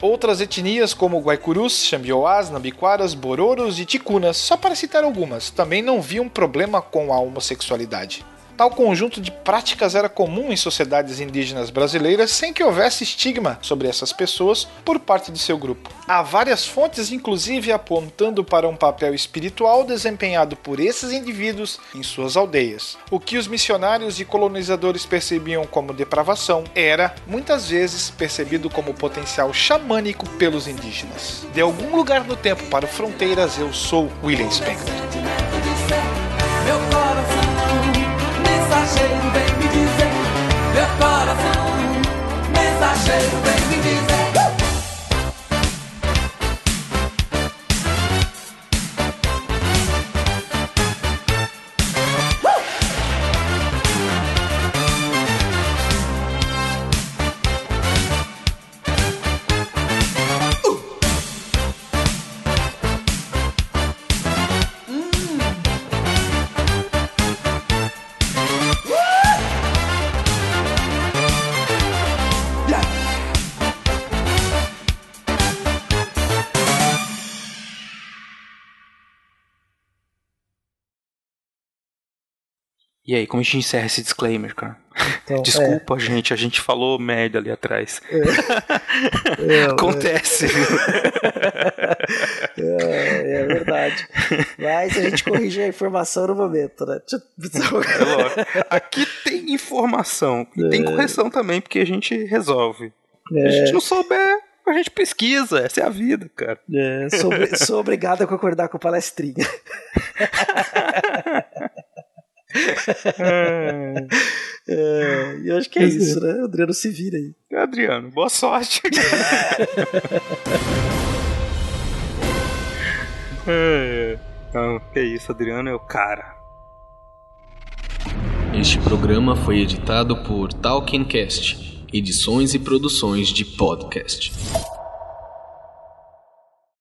Outras etnias como Guaicurus, Xambioás, Nambiquaras, Bororos e Ticunas, só para citar algumas, também não viam problema com a homossexualidade. Tal conjunto de práticas era comum em sociedades indígenas brasileiras sem que houvesse estigma sobre essas pessoas por parte de seu grupo. Há várias fontes, inclusive, apontando para um papel espiritual desempenhado por esses indivíduos em suas aldeias. O que os missionários e colonizadores percebiam como depravação era, muitas vezes, percebido como potencial xamânico pelos indígenas. De algum lugar no tempo para Fronteiras, eu sou William Spengler. Mensageiro vem me dizer Meu coração, mensageiro vem E aí, como a gente encerra esse disclaimer, cara? Então, <laughs> Desculpa, gente, a gente falou merda ali atrás. É, <laughs> Acontece? <laughs> É, é verdade. Mas a gente corrige a informação no momento, né? É. Aqui tem informação. E tem correção também, porque a gente resolve. Se a gente não souber, a gente pesquisa. Essa é a vida, cara. É, sou, sou obrigado a concordar com o palestrinha. É, eu acho que é isso, né? O Adriano se vira aí. Adriano, boa sorte. <laughs> é, então, que isso, Adriano é o cara. Este programa foi editado por Talkencast, edições e produções de podcast.